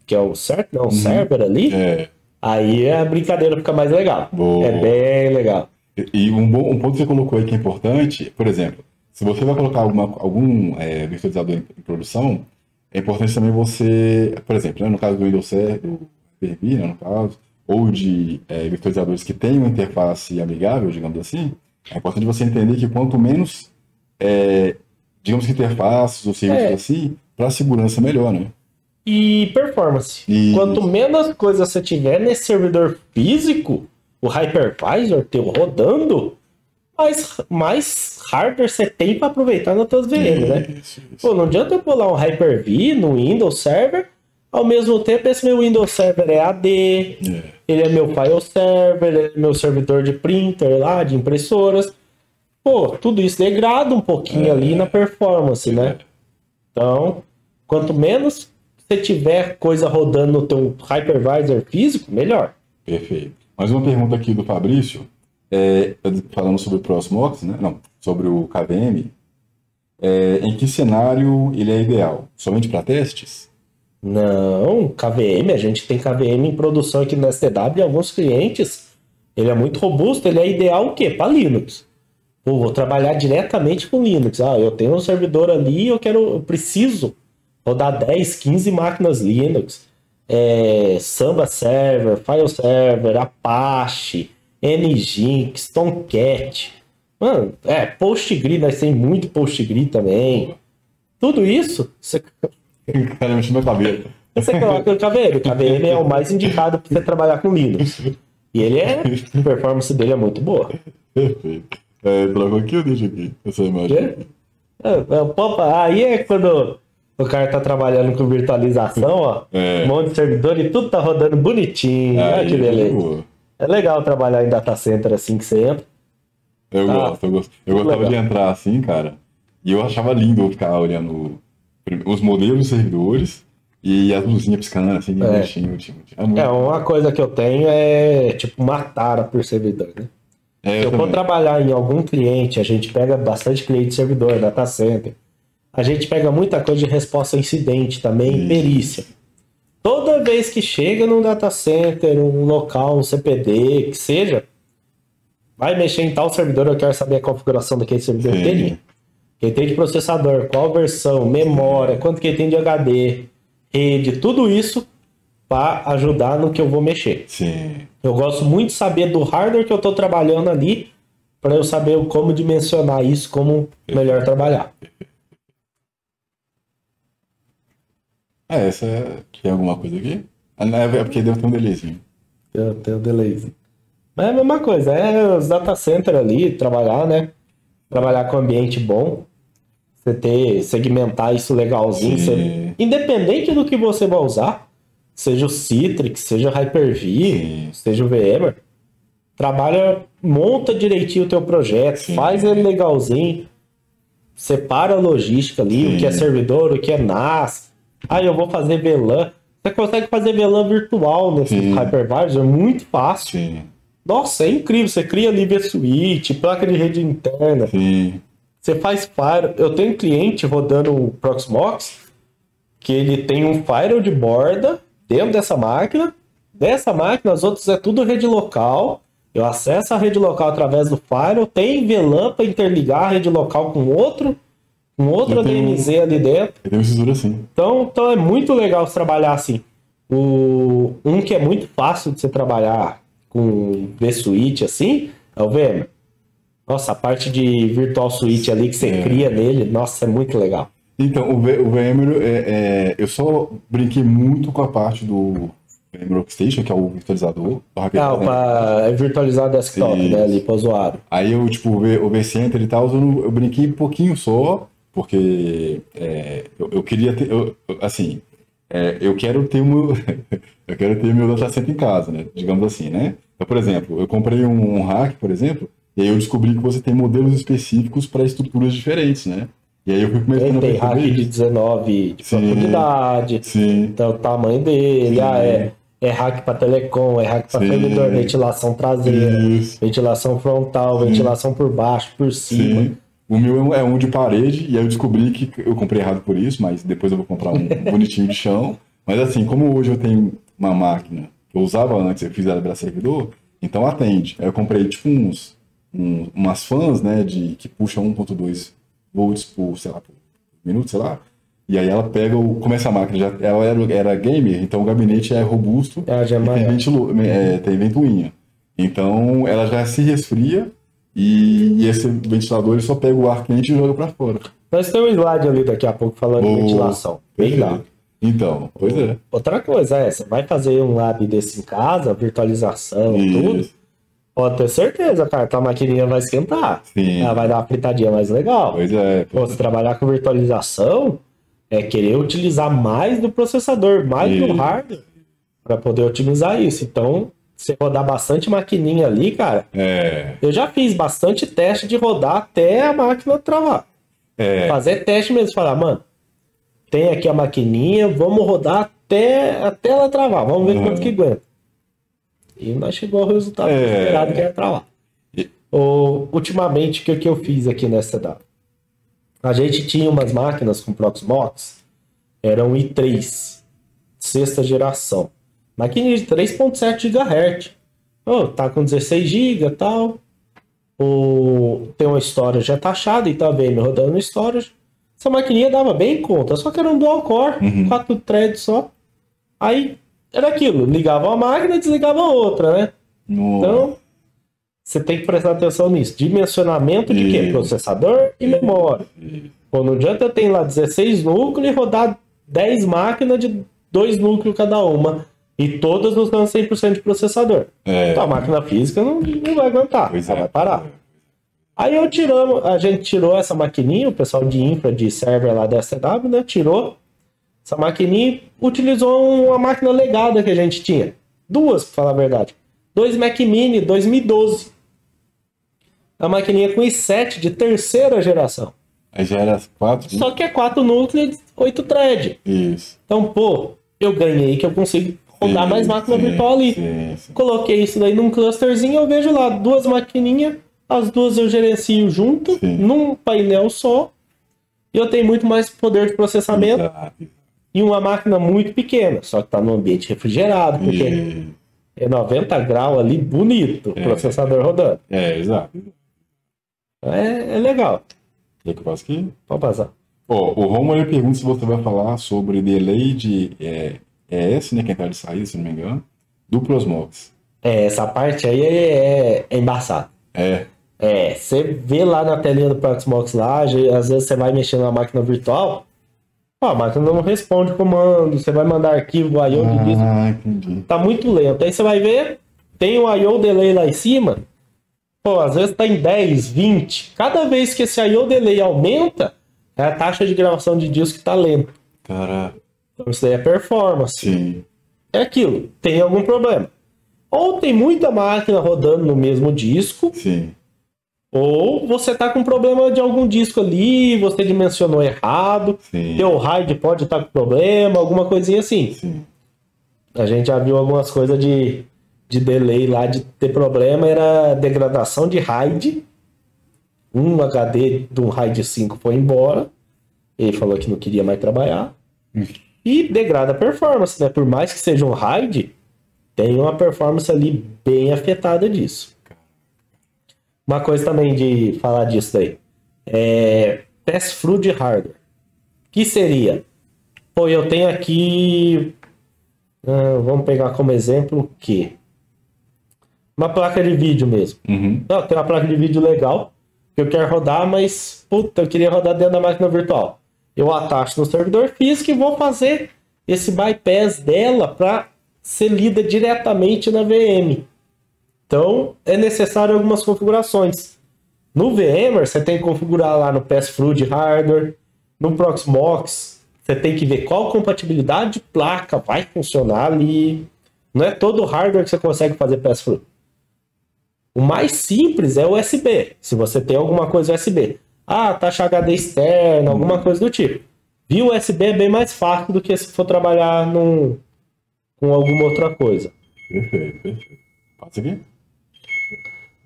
S2: que é o certo, não, o server ali,
S1: É.
S2: aí a brincadeira fica mais legal.
S1: Boa.
S2: É bem legal.
S1: E um, bom, um ponto que você colocou aí que é importante, por exemplo, se você vai colocar alguma, algum é, virtualizador em, em produção, é importante também você, por exemplo, né, no caso do Windows Server, do Hyper-V, né, no caso, ou de é, virtualizadores que tenham interface amigável, digamos assim, é importante você entender que quanto menos, é, digamos que interfaces ou serviços
S2: É.
S1: assim, para segurança melhor, né?
S2: E performance.
S1: Isso.
S2: Quanto menos coisa você tiver nesse servidor físico, o hypervisor teu rodando, mais, mais hardware você tem para aproveitar nas tuas VM, né?
S1: Isso.
S2: Pô, não adianta eu pular um Hyper-V no Windows Server, ao mesmo tempo esse meu Windows Server é AD,
S1: É.
S2: ele é meu file server, ele é meu servidor de printer lá, de impressoras. Pô, tudo isso degrada um pouquinho ali na performance, né? Então, quanto menos você tiver coisa rodando no teu hypervisor físico, melhor.
S1: Perfeito. Mais uma pergunta aqui do Fabrício, é, falando sobre o Prosmox, né? Não, sobre o KVM. É, em que cenário ele é ideal? Somente para testes?
S2: Não, KVM, a gente tem KVM em produção aqui no STW e alguns clientes, ele é muito robusto, ele é ideal o quê? Para Linux. Pô, vou trabalhar diretamente com Linux. Ah, eu tenho um servidor ali, eu quero, eu preciso rodar 10, 15 máquinas Linux. É, Samba Server, File Server, Apache, Nginx, Tomcat. Mano, é, PostgRi, nós temos muito PostgRi também. Tudo isso, você,
S1: Cara, mexendo meu cabelo.
S2: você coloca no KVM. O KVM é o mais indicado para você trabalhar com Linux. E ele é, a performance dele é muito boa.
S1: Perfeito. É, trocou aqui ou deixa aqui? Essa imagem.
S2: É, é, Opa, aí é quando o cara tá trabalhando com virtualização, ó.
S1: É.
S2: Um monte de servidor e tudo tá rodando bonitinho. Olha que beleza.
S1: boa.
S2: É legal trabalhar em data center assim que você entra.
S1: Eu
S2: Ah,
S1: gosto, eu gosto. Eu gostava de
S2: legal.
S1: entrar assim, cara. E eu achava lindo eu ficar olhando os modelos dos servidores e as luzinhas piscando assim,
S2: É.
S1: mexendo. Tipo, é muito-
S2: É, uma coisa que eu tenho é, tipo, matar por servidor, né?
S1: É,
S2: Se eu for
S1: também.
S2: trabalhar em algum cliente, a gente pega bastante cliente de servidor, data center. A gente pega muita coisa de resposta a incidente também,
S1: Isso.
S2: perícia. Toda vez que chega num data center, um local, um CPD, que seja, vai mexer em tal servidor, eu quero saber a configuração daquele servidor
S1: Sim.
S2: Inteirinho. Quem tem de processador, qual versão, memória, quanto que ele tem de HD, rede, tudo isso para ajudar no que eu vou mexer.
S1: Sim.
S2: Eu gosto muito de saber do hardware que eu estou trabalhando ali, para eu saber como dimensionar isso, como melhor trabalhar.
S1: É, essa é... Alguma coisa aqui? Ah, É porque deu um delayzinho.
S2: Eu tenho delay. Mas é a mesma coisa, é os data center ali, trabalhar, né? Trabalhar com ambiente bom. Você ter, segmentar isso legalzinho. Você- independente do que você vai usar, seja o Citrix, seja o Hyper-V, seja o VMware, trabalha, monta direitinho o teu projeto,
S1: Sim.
S2: faz ele legalzinho, separa a logística ali,
S1: Sim.
S2: o que é servidor, o que é NAS. Ah, eu vou fazer VLAN. Você consegue fazer VLAN virtual nesse
S1: Sim.
S2: hypervisor, é muito fácil. Nossa, é incrível. Você cria ali vSwitch, placa de rede interna,
S1: Sim.
S2: Você faz Fire. Eu tenho um cliente rodando o Proxmox que ele tem um Firewall de borda dentro dessa máquina. Dessa máquina, as outras é tudo rede local. Eu acesso a rede local através do Firewall. Tem VLAN para interligar a rede local com outro, com outro DMZ ali dentro.
S1: Eu tenho um cintura assim.
S2: Então, então é muito legal você trabalhar assim. O, um que é muito fácil de você trabalhar com vSwitch assim é o VMware. Nossa, a parte de Virtual Switch ali que você
S1: É.
S2: cria nele, nossa, é muito legal.
S1: Então, o, V- o VMware, é, é, eu só brinquei muito com a parte do VMware Workstation, que é o virtualizador. do Hacker
S2: Ah,
S1: Center.
S2: para virtualizar desktop,
S1: Isso.
S2: né, ali para o usuário.
S1: Aí eu, tipo, o V- o vCenter e tal, eu, não- eu brinquei um pouquinho só, porque é, eu, eu queria ter, eu- assim, é, eu quero ter o meu, eu quero ter meu data center em casa, né, digamos assim, né. Então, por exemplo, eu comprei um, um hack, por exemplo, e aí eu descobri que você tem modelos específicos para estruturas diferentes, né. E aí eu fui começando a
S2: tem hack
S1: perceber
S2: de
S1: isso.
S2: 19 de
S1: Sim.
S2: profundidade,
S1: Sim,
S2: então o tamanho dele,
S1: Sim.
S2: ah, é, é hack para telecom, é hack para
S1: Sim.
S2: servidor, ventilação traseira,
S1: isso.
S2: ventilação frontal, ventilação por baixo, por cima.
S1: Sim. O meu é um- é um de parede, e aí eu descobri que eu comprei errado por isso, mas depois eu vou comprar um bonitinho de chão. Mas assim, como hoje eu tenho uma máquina que eu usava antes, eu fiz ela virar servidor, então atende. Aí eu comprei tipo uns, um- umas fãs, né, de, que puxam 1.2 volts por, sei lá, por minuto, sei lá. E aí ela pega o. Como essa máquina já. Ela era, era gamer, então o gabinete é robusto
S2: Ela já é
S1: tem, ventilo, é, tem ventoinha. Então ela já se resfria e, e esse ventilador ele só pega o ar quente e joga pra fora.
S2: Nós temos um slide ali daqui a pouco falando de ventilação.
S1: Perfeito.
S2: lá.
S1: Então, pois é.
S2: Outra coisa é, você vai fazer um lab desse em casa, virtualização, tudo. Pode ter certeza, cara, tua maquininha vai esquentar.
S1: Sim.
S2: Ela vai dar uma fritadinha mais legal.
S1: Pois é.
S2: Pô, você trabalhar com virtualização é querer utilizar mais do processador, mais do hardware, para poder otimizar isso. Então, você rodar bastante maquininha ali, cara,
S1: É.
S2: eu já fiz bastante teste de rodar até a máquina travar.
S1: É.
S2: Fazer teste mesmo, falar, mano, tem aqui a maquininha, vamos rodar até, até ela travar, vamos ver
S1: Uhum.
S2: quanto que aguenta. E nós chegou ao resultado
S1: É.
S2: esperado que era travar.
S1: E-
S2: O, ultimamente, o que, que eu fiz aqui nessa data? A gente tinha umas máquinas com Proxmox, eram i3, sexta geração. Máquina de 3.7 GHz. Oh, tá com 16 GB e tal. o, tem uma storage já taxada e tá VM rodando storage. Essa maquininha dava bem conta, só que era um dual core,
S1: Uhum.
S2: quatro threads só. Aí era aquilo, ligava uma máquina e desligava a outra, né?
S1: No...
S2: Então, você tem que prestar atenção nisso. Dimensionamento de quê? Processador e memória. Pô, não adianta eu ter lá 16 núcleos e rodar 10 máquinas de dois núcleos cada uma. E todas usando 100% de processador.
S1: É,
S2: Então a máquina física não, não vai aguentar,
S1: pois
S2: ela
S1: é.
S2: vai parar. Aí eu tiramos, a gente tirou essa maquininha, o pessoal de infra, de server lá da STW, né? Tirou essa maquininha utilizou uma máquina legada que a gente tinha. Duas, pra falar a verdade. Dois Mac Mini 2012. A maquininha com i7 de terceira geração.
S1: Aí já era quatro.
S2: Só que é quatro núcleos, oito thread.
S1: Isso.
S2: Então, pô, eu ganhei que eu consigo rodar
S1: Sim,
S2: mais máquina
S1: sim,
S2: virtual ali.
S1: Sim.
S2: Coloquei isso daí num clusterzinho, eu vejo lá duas maquininhas, as duas eu gerencio junto, num painel só. E eu tenho muito mais poder de processamento
S1: Exato.
S2: E uma máquina muito pequena, só que tá no ambiente refrigerado, porque
S1: E-
S2: é 90 graus ali, bonito, o
S1: É.
S2: processador rodando.
S1: É, exato.
S2: É, é legal.
S1: Quer que eu faça aqui?
S2: Pode passar.
S1: Ó, o Romulo pergunta se você vai falar sobre delay de é, ES, né, que é entrada de saída, se não me engano, do Prosmox.
S2: É, essa parte aí é, é embaçada.
S1: É,
S2: É, você vê lá na telinha do Proxmox lá, às vezes você vai mexendo na máquina virtual, ó, a máquina não responde comando, você vai mandar arquivo I/O de disco,
S1: ah, entendi.
S2: tá muito lento. Aí você vai ver, tem o I/O delay lá em cima, pô, às vezes tá em 10, 20. Cada vez que esse I/O delay aumenta, é a taxa de gravação de disco que tá lento.
S1: Cara,
S2: Então isso daí é performance.
S1: sim.
S2: É aquilo, tem algum problema. Ou tem muita máquina rodando no mesmo disco,
S1: Sim.
S2: Ou você tá com problema de algum disco ali, você dimensionou errado,
S1: Sim.
S2: teu RAID pode estar com problema, alguma coisinha assim.
S1: Sim.
S2: A gente já viu algumas coisas de, de delay lá, de ter problema, era degradação de RAID. Um HD de um RAID 5 foi embora, ele falou que não queria mais trabalhar.
S1: Hum.
S2: E degrada a performance, né? Por mais que seja um RAID, tem uma performance ali bem afetada disso. Uma coisa também de falar disso daí. É pass-through de hardware. Que seria? Pô, eu tenho aqui. ah, vamos pegar como exemplo o quê? Uma placa de vídeo mesmo.
S1: Uhum.
S2: Não, tem uma placa de vídeo legal que eu quero rodar, mas puta, eu queria rodar dentro da máquina virtual. Eu atacho no servidor físico e vou fazer esse bypass dela para ser lida diretamente na VM. Então é necessário algumas configurações. No VMware você tem que configurar lá no pass-through de hardware, no Proxmox você tem que ver qual compatibilidade de placa vai funcionar ali. Não é todo hardware que você consegue fazer pass-through. O mais simples é o USB. Se você tem alguma coisa USB. Ah, taxa HD externa, alguma coisa do tipo. Via USB é bem mais fácil do que se for trabalhar num, com alguma outra coisa.
S1: Perfeito, perfeito. Passa aqui?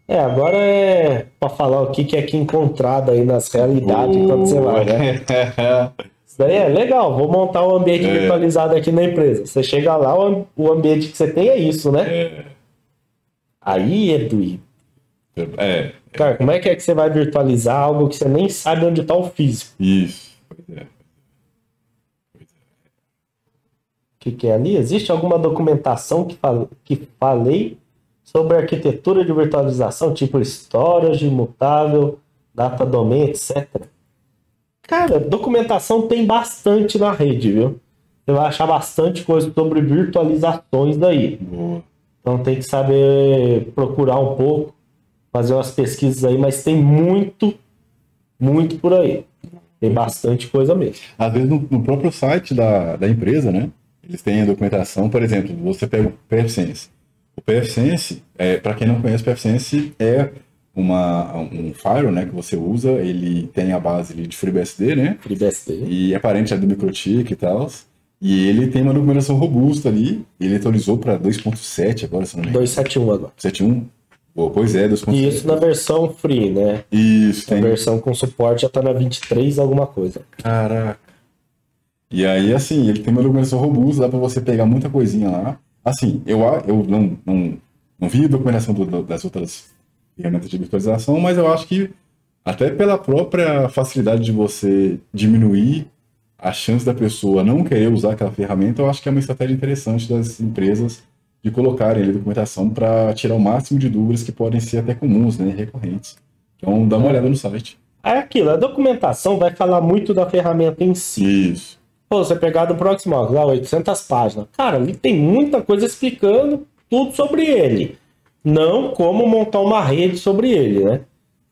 S2: É, agora é para falar o que que é que encontrado aí nas realidades quando você vai, né? Isso daí é legal, vou montar um ambiente
S1: É.
S2: virtualizado aqui na empresa. Você chega lá, o, am- o ambiente que você tem é isso, né?
S1: É,
S2: Aí é
S1: é,
S2: Cara, como é que é que você vai virtualizar algo que você nem sabe onde está o físico?
S1: isso. Pois é.
S2: O que, que é ali? Existe alguma documentação que, fal que falei sobre arquitetura de virtualização, tipo storage, imutável, data domain, etc. Cara, documentação tem bastante na rede, viu? Você vai achar bastante coisa sobre virtualizações daí. Então tem que saber procurar um pouco, fazer umas pesquisas aí, mas tem muito, muito por aí. Tem bastante coisa mesmo.
S1: Às vezes no, no próprio site da, da empresa, né? Eles têm a documentação, por exemplo, você pega o PFSense. O PFSense, é, para quem não conhece, o PFSense é uma, um firewall né, que você usa, ele tem a base ali de FreeBSD, né?
S2: FreeBSD.
S1: E é parente do MikroTik e tal. E ele tem uma documentação robusta ali. Ele atualizou para 2.7 agora, se não me engano.
S2: 271 agora.
S1: 7.1. Pô, Pois é, 2.7.
S2: E isso na versão free, né?
S1: Isso,
S2: A
S1: tem.
S2: versão com suporte já tá na 23 alguma coisa.
S1: Caraca. E aí, assim, ele tem uma documentação robusta, dá pra você pegar muita coisinha lá. Assim, eu, eu não, não, não vi a documentação do- do- das outras ferramenta de virtualização, mas eu acho que até pela própria facilidade de você diminuir a chance da pessoa não querer usar aquela ferramenta, eu acho que é uma estratégia interessante das empresas de colocarem ali documentação para tirar o máximo de dúvidas que podem ser até comuns, né, recorrentes. Então, dá uma
S2: É.
S1: olhada no site.
S2: É aquilo, a documentação vai falar muito da ferramenta em si.
S1: Isso.
S2: Pô, você pegar do Proxmox, lá, 800 páginas. Cara, ali tem muita coisa explicando tudo sobre ele. Não como montar uma rede sobre ele, né?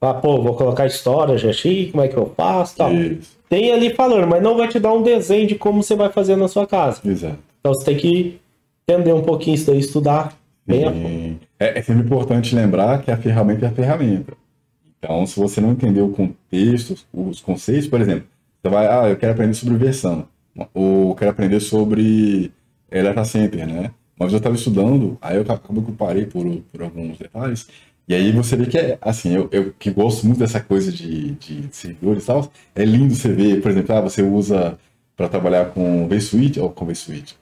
S2: Ah, pô, vou colocar storage aqui, como é que eu faço tal.
S1: Isso.
S2: Tem ali falando, mas não vai te dar um desenho de como você vai fazer na sua casa.
S1: Exato.
S2: Então você tem que entender um pouquinho isso daí, estudar bem a fundo.
S1: É, é sempre importante lembrar que a ferramenta é a ferramenta. Então, se você não entender o contexto, os conceitos, por exemplo, você vai, ah, eu quero aprender sobre versão, ou quero aprender sobre data center, né? Vez eu estava estudando, aí eu acabei que parei por, por alguns detalhes, e aí você vê que é, assim, eu, eu que gosto muito dessa coisa de, de servidores e tal, é lindo você ver, por exemplo, ah, você usa para trabalhar com vSuite, ou com vSuite,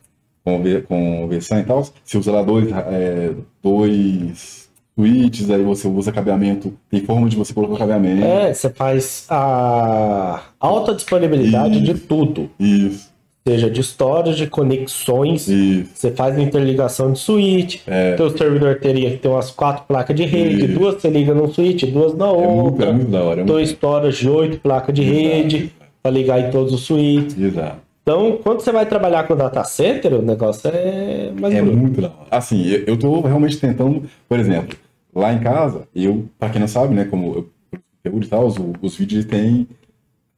S1: com, V- com versão e tal, você usa lá dois, é, dois switches, aí você usa cabeamento, tem forma de você colocar cabeamento.
S2: É, você faz a alta disponibilidade de tudo.
S1: Isso,
S2: Seja de storage, de conexões.
S1: isso.
S2: Você faz a interligação de switch.
S1: É.
S2: Teu servidor teria que ter umas quatro placas de rede.
S1: Isso.
S2: Duas você liga num switch, duas na
S1: É muito, é
S2: outra.
S1: muito da hora. É muito...
S2: storage, oito placas de
S1: Exato.
S2: rede. Pra ligar em todos os switches.
S1: Exato.
S2: Então, quando você vai trabalhar com data center, o negócio é mais
S1: É
S2: bruto.
S1: muito da hora. Assim, eu, tô realmente tentando, por exemplo, lá em casa, eu, pra quem não sabe, né, como eu conteúdo e tal, os, os vídeos têm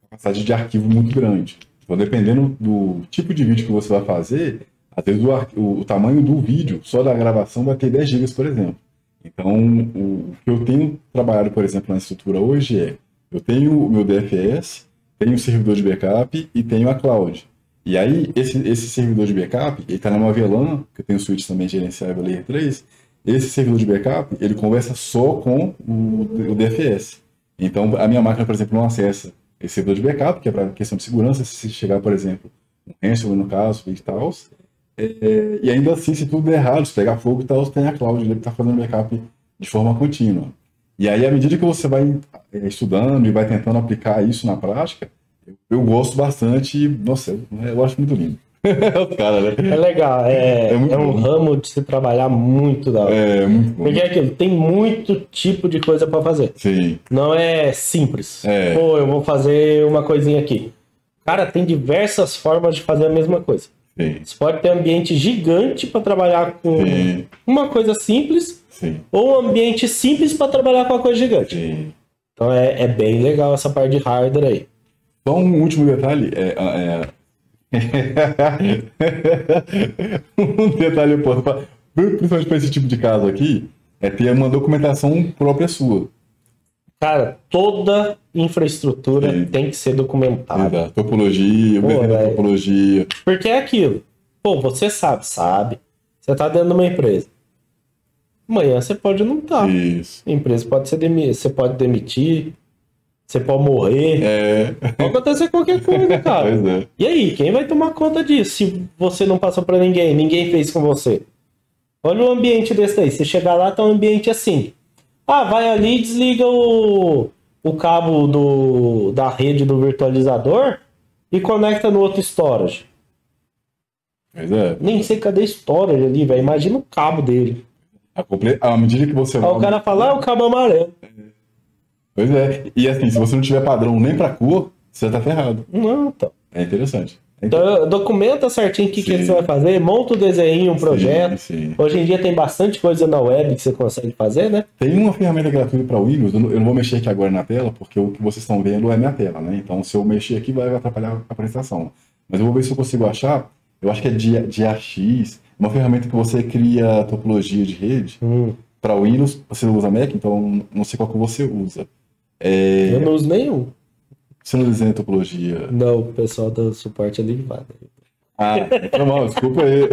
S1: capacidade de arquivo muito grande. Então, dependendo do tipo de vídeo que você vai fazer, às vezes o, o, o tamanho do vídeo, só da gravação, vai ter 10 GB, por exemplo. Então, o, o que eu tenho trabalhado, por exemplo, na estrutura hoje é, eu tenho o meu DFS, tenho o servidor de backup e tenho a cloud. E aí, esse, esse servidor de backup, ele está numa VLAN, que eu tenho switch também gerenciável Layer 3, esse servidor de backup, ele conversa só com o, o DFS. Então, a minha máquina, por exemplo, não acessa esse servidor de backup, que é para questão de segurança, se chegar, por exemplo, um ransomware no caso e tal. É, e ainda assim, se tudo der errado, se pegar fogo e tal, tem a cloud que está fazendo backup de forma contínua. E aí, à medida que você vai é, estudando e vai tentando aplicar isso na prática, eu, gosto bastante nossa, eu, eu acho muito lindo. Os caras, né?
S2: É legal, é,
S1: É
S2: é um
S1: bom.
S2: ramo de se trabalhar muito da hora.
S1: É muito bom.
S2: Porque é aquilo, tem muito tipo de coisa pra fazer.
S1: Sim,
S2: Não é simples.
S1: É.
S2: Pô, eu vou fazer uma coisinha aqui. Cara, tem diversas formas de fazer a mesma coisa.
S1: sim,
S2: Você pode ter um ambiente gigante para trabalhar com
S1: sim,
S2: uma coisa simples,
S1: sim,
S2: ou um ambiente simples para trabalhar com uma coisa gigante.
S1: sim.
S2: Então é, é bem legal essa parte de hardware aí.
S1: Só um último detalhe. É, é... um detalhe importante, principalmente para esse tipo de caso aqui, é ter uma documentação própria sua.
S2: Cara, toda infraestrutura
S1: Sim.
S2: tem que ser documentada.
S1: Exato. Topologia,
S2: Pô,
S1: topologia.
S2: Porque é aquilo. Pô, você sabe, sabe. Você tá dentro de uma empresa. Amanhã você pode não estar.
S1: Isso.
S2: A empresa pode ser demi você pode demitir, você pode morrer,
S1: É,
S2: pode acontecer qualquer coisa, cara.
S1: é.
S2: E aí, quem vai tomar conta disso se você não passou pra ninguém, ninguém fez com você? Olha o ambiente desse daí. Você chegar lá, tá um ambiente assim. Ah, vai ali e desliga o, o cabo do, da rede do virtualizador e conecta no outro storage.
S1: Pois é.
S2: Nem sei cadê storage ali, velho. Imagina o cabo dele.
S1: A comple- À medida que você
S2: Aí
S1: vai.
S2: o cara fala, ah, o cabo amarelo.
S1: Pois é. E assim, se você não tiver padrão nem pra cor, você tá ferrado.
S2: Não, então.
S1: É interessante. É
S2: Então, documenta certinho o que, que você vai fazer, monta o desenho, um projeto.
S1: Sim, sim.
S2: Hoje em dia tem bastante coisa na web que você consegue fazer, né?
S1: Tem uma ferramenta gratuita para Windows, eu não, eu não vou mexer aqui agora na tela, porque o que vocês estão vendo é minha tela, né? Então, se eu mexer aqui, vai atrapalhar a apresentação. Mas eu vou ver se eu consigo achar. Eu acho que é de, de AX, uma ferramenta que você cria topologia de rede.
S2: Hum,
S1: Para Windows, você usa Mac, então não sei qual que você usa. É,
S2: eu não uso nenhum.
S1: Você não desenha topologia.
S2: Não, o pessoal do suporte ali vai.
S1: Ah, foi mal, desculpa aí.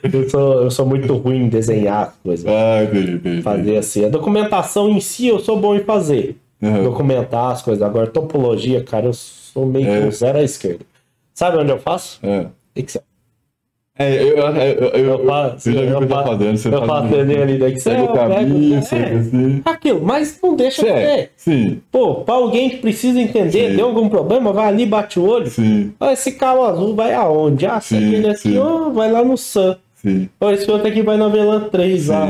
S2: Eu sou, eu sou muito ruim em desenhar coisas.
S1: ah, entendi, entendi.
S2: Fazer assim. A documentação em si eu sou bom em fazer.
S1: Aham.
S2: Documentar as coisas. Agora, topologia, cara, eu sou meio
S1: É.
S2: zero à esquerda. Sabe onde eu faço?
S1: É.
S2: Excel.
S1: É, eu, eu, eu, eu,
S2: faço,
S1: eu já vi o que tá fazendo. Você
S2: Eu
S1: faz
S2: faço
S1: um-
S2: ali que
S1: Segue o caminho,
S2: é,
S1: assim.
S2: aquilo, mas não deixa de
S1: É,
S2: ter.
S1: sim,
S2: Pô, pra alguém que precisa entender,
S1: Sim.
S2: deu algum problema, vai ali, bate o olho.
S1: sim,
S2: Ó, esse carro azul vai aonde? Ah,
S1: Sim,
S2: aquele aqui,
S1: sim.
S2: ó, vai lá no Sun.
S1: sim,
S2: Ó, esse outro aqui vai na Velan 3 lá.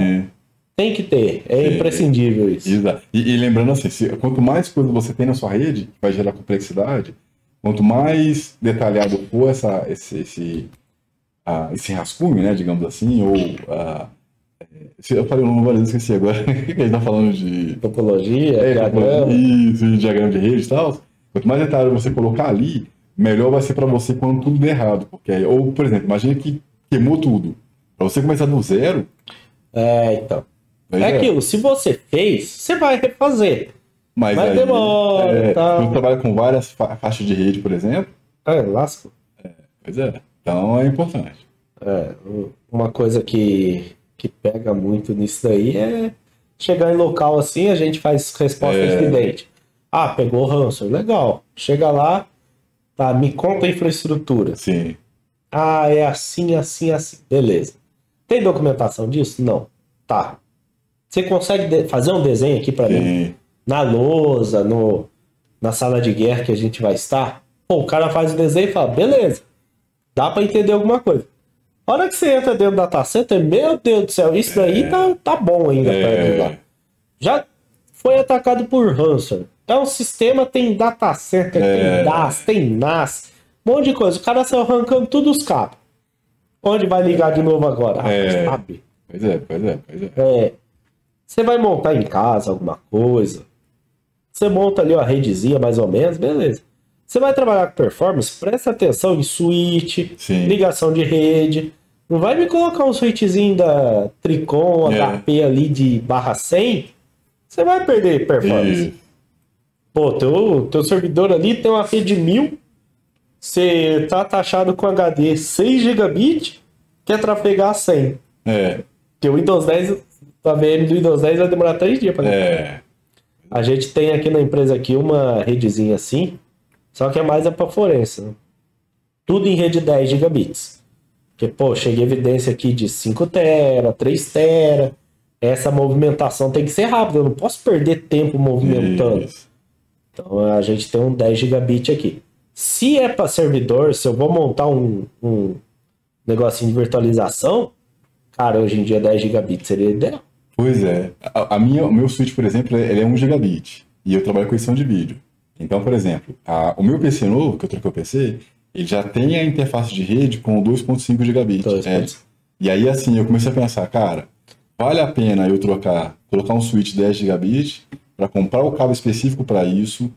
S2: Tem que ter, é
S1: Sim.
S2: imprescindível isso.
S1: Exato. E, e lembrando assim, se- quanto mais coisa você tem na sua rede, vai gerar complexidade, quanto mais detalhado for essa, esse, esse, ah, esse rascunho, né, digamos assim, ou... é, eu falei o nome várias vezes, esqueci agora, que a gente tá falando de...
S2: Topologia,
S1: É,
S2: diagrama.
S1: Isso, de diagrama de rede e tal. Quanto mais detalhe você colocar ali, melhor vai ser para você quando tudo der errado. Porque ou, por exemplo, imagina que queimou tudo. Para você começar do zero,
S2: É, então. É
S1: já-
S2: aquilo, se você fez, você vai refazer.
S1: Mas,
S2: mas
S1: aí,
S2: demora,
S1: é,
S2: tá.
S1: Se você trabalha com várias fa- faixas de rede, por exemplo,
S2: É, lasco.
S1: pois é. Então é importante.
S2: É, um- uma coisa que, que pega muito nisso daí é chegar em local assim, a gente faz resposta
S1: É.
S2: incidente. Ah, pegou o ransom, legal. Chega lá, tá, me conta a infraestrutura.
S1: Sim.
S2: Ah, é assim, assim, assim. Beleza. Tem documentação disso? Não. Tá. Você consegue fazer um desenho aqui pra mim? Na lousa, no, na sala de guerra que a gente vai estar? Pô, o cara faz o desenho e fala, beleza. Dá pra entender alguma coisa. A hora que você entra dentro do data center, meu Deus do céu, isso daí tá, tá bom ainda pra.
S1: É,
S2: Já foi atacado por ransom. Então o sistema tem data center,
S1: É.
S2: tem DAS, tem NAS, um monte de coisa. O cara saiu arrancando tudo os cabos. Onde vai ligar de novo agora? Ah,
S1: É.
S2: sabe?
S1: pois é, pois é, pois é.
S2: É, você vai montar em casa alguma coisa. Você monta ali uma redezinha mais ou menos, beleza. Você vai trabalhar com performance, presta atenção em switch,
S1: Sim.
S2: ligação de rede. Não vai me colocar um switchzinho da Tricon
S1: É.
S2: HP ali de barra 100. Você vai perder performance.
S1: Isso.
S2: Pô, teu, teu servidor ali tem uma rede 1000. Você tá taxado com HD 6 gigabit, quer trafegar 100.
S1: É,
S2: Porque o Windows 10, a VM do Windows 10 vai demorar 3 dias para
S1: é.
S2: A gente tem aqui na empresa aqui uma redezinha assim, só que é mais a pra forense. Né? Tudo em rede 10 gigabits. Porque, pô, chega evidência aqui de 5 tera, 3 tera. Essa movimentação tem que ser rápida, eu não posso perder tempo movimentando.
S1: Isso.
S2: Então a gente tem um 10 gigabit aqui. Se é para servidor, se eu vou montar um, um negocinho de virtualização, cara, hoje em dia 10 gigabit seria ideal.
S1: Pois é. A, a minha, o meu switch, por exemplo, ele é 1 gigabit. E eu trabalho com edição de vídeo. Então, por exemplo, a- o meu PC novo, que eu troquei o PC, ele já tem a interface de rede com 2.5 gigabit.
S2: 2.5.
S1: É. E aí, assim, eu comecei a pensar, cara, vale a pena eu trocar, colocar um switch 10 gigabit para comprar o cabo específico para isso,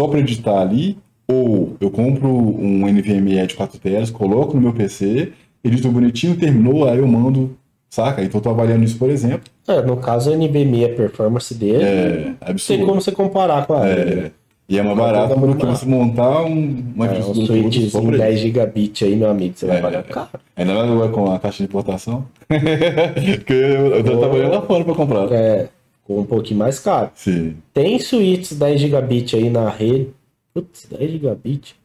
S1: só para editar ali, ou eu compro um NVMe de 4 teras, coloco no meu PC, edito bonitinho, terminou, aí eu mando, saca? Então eu tô avaliando isso, por exemplo.
S2: É, no caso, a NVMe, a performance dele,
S1: É
S2: tem
S1: absurdo.
S2: como você comparar com a
S1: É,
S2: né?
S1: E é mais
S2: Uma
S1: barato do que você montar um, uma
S2: É, um
S1: infraestrutura só
S2: switchzinho
S1: pra
S2: 10
S1: isso.
S2: gigabit aí, meu amigo, você vai
S1: É.
S2: pagar caro.
S1: Ainda mais agora com a caixa de importação. Porque eu, eu tô trabalhando lá fora pra comprar.
S2: É, com um pouquinho mais caro.
S1: Sim.
S2: Tem switches 10 gigabit aí na rede. Putz, 10 gigabit.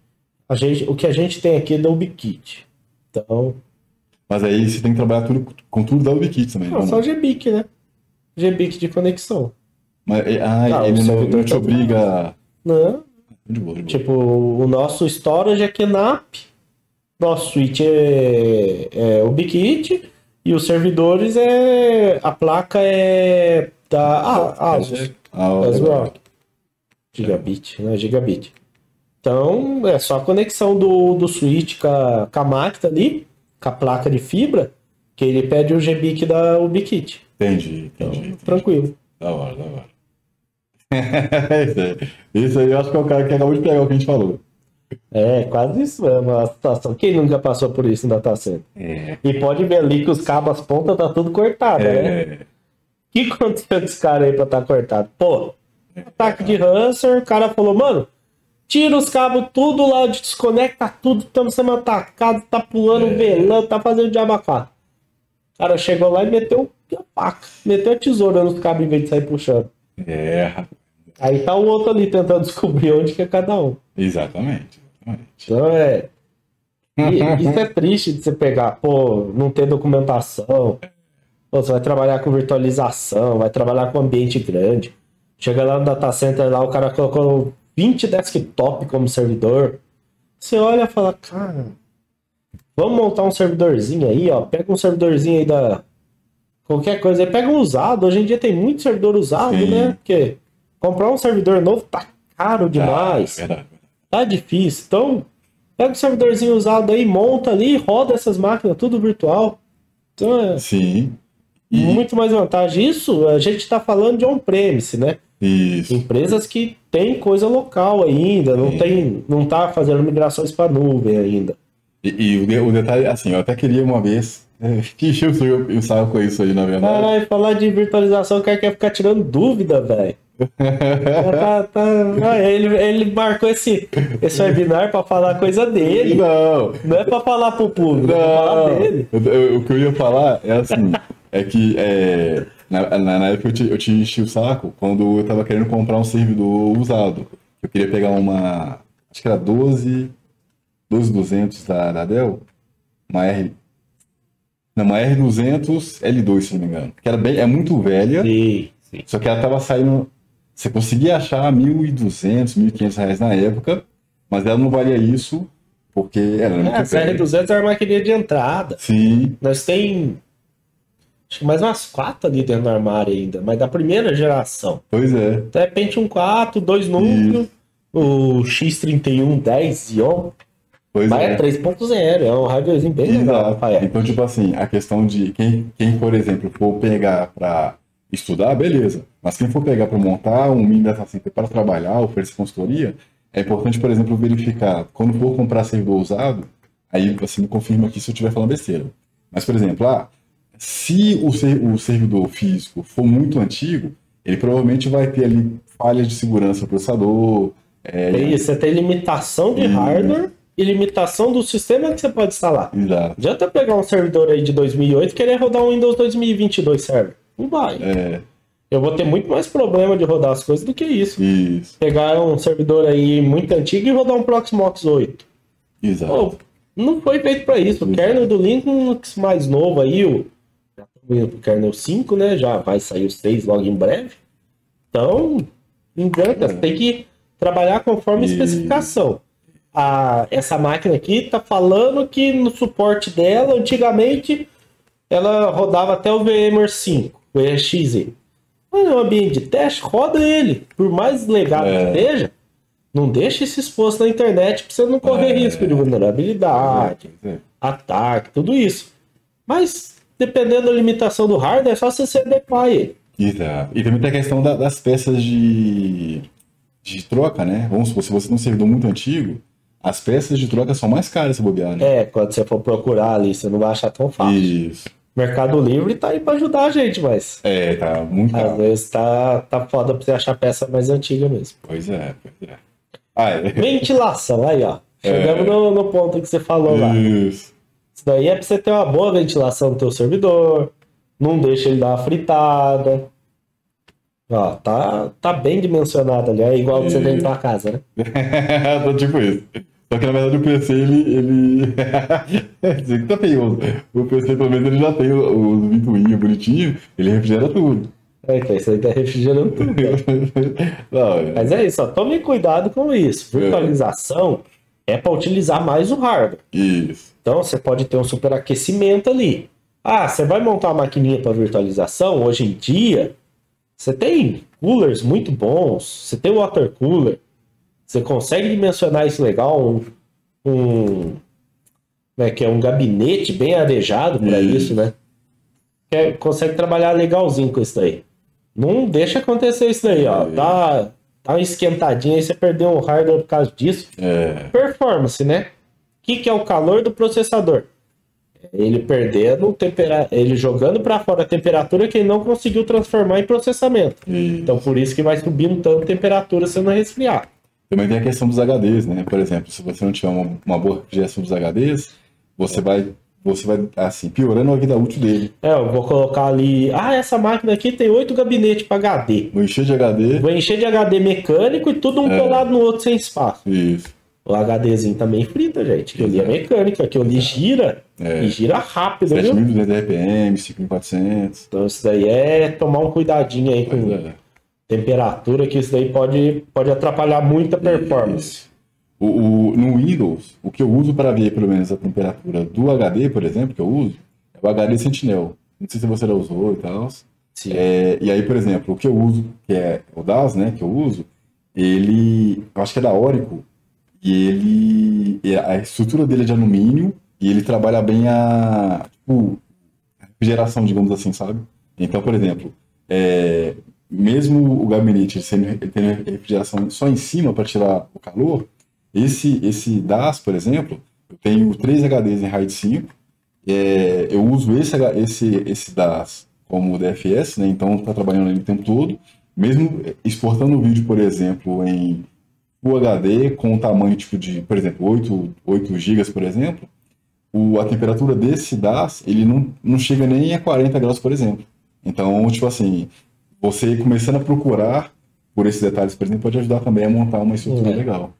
S2: A gente, o que a gente tem aqui é da UbiKit. Então,
S1: Mas aí você tem que trabalhar tudo, com tudo da UbiKit também.
S2: não,
S1: não?
S2: só GBIC, né? GBIC de conexão.
S1: Mas, ah,
S2: o
S1: ele não, não te
S2: tá-
S1: obriga.
S2: Não,
S1: De boa, de boa.
S2: tipo, o nosso storage é QNAP, nosso switch é, é UbiKit e os servidores é. A placa é da Asus.
S1: Ah, ó,
S2: As
S1: legal.
S2: Rock. Gigabit, né? Gigabit. Então, é só a conexão do, do switch com a, com a máquina ali, com a placa de fibra, que ele pede o GBIC da UbiKit.
S1: Entendi,
S2: Então,
S1: entendi. entendi.
S2: tranquilo.
S1: Da hora, da hora. Isso, aí. isso aí eu acho que é o cara que acabou de pegar o que a gente falou.
S2: É, quase isso mesmo a situação. Quem nunca passou por isso no data center?
S1: É.
S2: E pode ver ali que os cabos, as pontas, tá tudo cortado, né?
S1: É.
S2: O que aconteceu com esse cara aí pra estar cortado? Pô, ataque de Hanser, o cara falou, mano, tira os cabos tudo lá, desconecta tudo, estamos sendo atacados, tá pulando,
S1: É.
S2: velando, tá fazendo diabacá. O cara chegou lá e meteu a faca, meteu a tesoura nos cabos em vez de sair puxando.
S1: É, rapaz.
S2: Aí tá o outro ali tentando descobrir onde que é cada um.
S1: exatamente. exatamente.
S2: Então é. E, isso é triste de você pegar, pô, não ter documentação. Pô, você vai trabalhar com virtualização, vai trabalhar com ambiente grande. Chega lá no data center, lá o cara colocou 20 desktop como servidor. Você olha e fala, cara, vamos montar um servidorzinho aí, ó. Pega um servidorzinho aí da. Qualquer coisa aí, pega um usado. Hoje em dia tem muito servidor usado,
S1: Sim.
S2: né? Porque comprar um servidor novo tá caro demais.
S1: Ah, é.
S2: Tá difícil. Então, pega o servidorzinho usado aí, monta ali, roda essas máquinas, tudo virtual. Então é
S1: Sim. E,
S2: muito mais vantagem. Isso a gente tá falando de on-premise, né?
S1: isso.
S2: Empresas que têm coisa local ainda, não
S1: Sim.
S2: tem, não tá fazendo migrações para nuvem ainda.
S1: E, e o, o detalhe, assim, eu até queria uma vez. É, que seu- o saco com isso aí, na verdade.
S2: Caralho, falar de virtualização, o cara quer ficar tirando dúvida, velho. tá, tá, ah, ele, ele marcou esse, esse webinar pra falar coisa dele.
S1: Não,
S2: Não é pra falar pro público, é pra falar
S1: não.
S2: dele.
S1: Eu- eu- o que eu ia falar é assim, é que é, na, na, na época eu te, eu te enchi o saco quando eu tava querendo comprar um servidor usado. Eu queria pegar uma, acho que era 12, 12200 da, da Dell, uma R, não, uma R200 L2, se não me engano. Que era bem, é muito velha,
S2: Sim, sim.
S1: só que ela tava saindo, você conseguia achar 1.200, 1.500 reais na época, mas ela não valia isso porque era muito
S2: É, a
S1: velha.
S2: CR200 é a maquininha de entrada.
S1: Sim,
S2: Nós tem acho que mais umas quatro ali dentro do armário ainda, mas da primeira geração.
S1: pois é.
S2: Então é Pentium 4, dois núcleos, o X31 10 Xeon,
S1: Pois
S2: mas é
S1: é.
S2: 3.0, é um radiozinho bem legal,
S1: Exato.
S2: Rafael.
S1: Então, tipo assim, a questão de quem, quem por exemplo, for pegar para estudar, beleza. Mas quem for pegar para montar um mini data center para trabalhar, oferecer consultoria, é importante, por exemplo, verificar, quando for comprar servidor usado, aí você me confirma aqui se eu estiver falando besteira. Mas, por exemplo, ah, se o, ser- o servidor físico for muito antigo, ele provavelmente vai ter ali falhas de segurança no processador. É,
S2: isso, você tem limitação de
S1: Hum.
S2: hardware e limitação do sistema que você pode instalar.
S1: Exato.
S2: Adianta pegar um servidor aí de 2008 e querer rodar um Windows 2022 server. Não vai.
S1: É,
S2: Eu vou ter muito mais problema de rodar as coisas do que isso.
S1: isso.
S2: Pegar um servidor aí muito antigo e rodar um Proxmox 8.
S1: Exato.
S2: Pô, não foi feito para isso. O
S1: Isso.
S2: kernel do Linux mais novo aí, o já estamos indo pro kernel 5, né? Já vai sair o 6 logo em breve. Então, adianta, você tem que trabalhar conforme a
S1: E-
S2: especificação. A, essa máquina aqui tá falando que no suporte dela, antigamente, ela rodava até o VMware 5, o EXE. Mas no ambiente de teste, roda ele. Por mais legado
S1: É.
S2: que seja, não deixa isso exposto na internet pra você não correr
S1: É.
S2: risco de vulnerabilidade,
S1: É.
S2: ataque, tudo isso. Mas, dependendo da limitação do hardware, é só você se adequar ele.
S1: Exato. E também tem a questão da- das peças de, de troca, né? Vamos supor, se você tem um servidor muito antigo, as peças de troca são mais caras se bobear, né?
S2: É, quando você for procurar ali, você não vai achar tão fácil.
S1: Isso.
S2: Mercado Livre tá aí pra ajudar a gente, mas
S1: É, tá muito
S2: às
S1: caro.
S2: vezes tá, tá foda pra você achar peça mais antiga mesmo.
S1: Pois é, pois é. Ah, é.
S2: Ventilação, aí ó. Chegamos no, no ponto que você falou lá.
S1: Isso.
S2: Isso daí é pra você ter uma boa ventilação no teu servidor, não deixa ele dar uma fritada. Ó, tá, tá bem dimensionado ali, é igual que você tem na tua casa, né?
S1: Tô tipo isso. Só que na verdade o PC, ele. ele... Tá feioso. O PC, pelo menos, ele já tem o, o ventoinho bonitinho, ele refrigera tudo.
S2: É, então isso aí tá refrigerando tudo.
S1: Não, é-
S2: Mas é isso, ó, tome cuidado com isso. Virtualização é para utilizar mais o hardware.
S1: Isso.
S2: Então você pode ter um superaquecimento ali. Ah, você vai montar uma maquininha para virtualização? Hoje em dia, você tem coolers muito bons, você tem water cooler, você consegue dimensionar isso legal, um, um, como é que é, um gabinete bem arejado para
S1: Isso.
S2: né? É- consegue trabalhar legalzinho com isso daí. Não deixa acontecer isso daí, ó. Tá, tá uma esquentadinha aí, você perdeu um hardware por causa disso
S1: É.
S2: performance, né? O que, que é o calor do processador? Ele perdendo, tempera... ele jogando para fora a temperatura que ele não conseguiu transformar em processamento. Então por isso que vai subindo tanto a temperatura se não resfriar.
S1: Também tem a questão dos HDs, né? Por exemplo, se você não tiver uma, uma boa refrigeração dos HDs, você vai, você vai, assim, piorando a vida útil dele.
S2: É, eu vou colocar ali. Ah, essa máquina aqui tem oito gabinetes para HD.
S1: Vou encher de HD.
S2: Vou encher de HD mecânico e tudo um
S1: É.
S2: colado no outro sem espaço.
S1: Isso.
S2: O HDzinho também frita, gente. Que ali é mecânica, que ali gira
S1: É.
S2: e gira rápido, viu?
S1: 7.200 RPM, 5.400.
S2: Então isso daí é tomar um cuidadinho aí com
S1: é.
S2: Temperatura, que isso daí pode, pode atrapalhar muito a performance.
S1: O, o- no Windows, o que eu uso para ver pelo menos a temperatura do HD, por exemplo, que eu uso, é o HD Sentinel. Não sei se você já usou e tal. É, e aí, por exemplo, o que eu uso, que é o DAS, né, que eu uso, ele, eu acho que é da Oracle, e ele, a estrutura dele é de alumínio, e ele trabalha bem a, tipo, a refrigeração, digamos assim, sabe? Então, por exemplo, é, mesmo o gabinete sendo, ele tendo refrigeração só em cima para tirar o calor, esse, esse DAS, por exemplo, eu tenho três HDs em RAID 5, é, eu uso esse, esse, esse DAS como DFS, né? Então está trabalhando ali o tempo todo, mesmo exportando o vídeo, por exemplo, em Full HD com um tamanho tipo de, por exemplo, 8, 8 GB, por exemplo, o, a temperatura desse DAS, ele não, não chega nem a 40 graus, por exemplo. Então, tipo assim, você começando a procurar por esses detalhes, por exemplo, pode ajudar também a montar uma estrutura
S2: É.
S1: legal.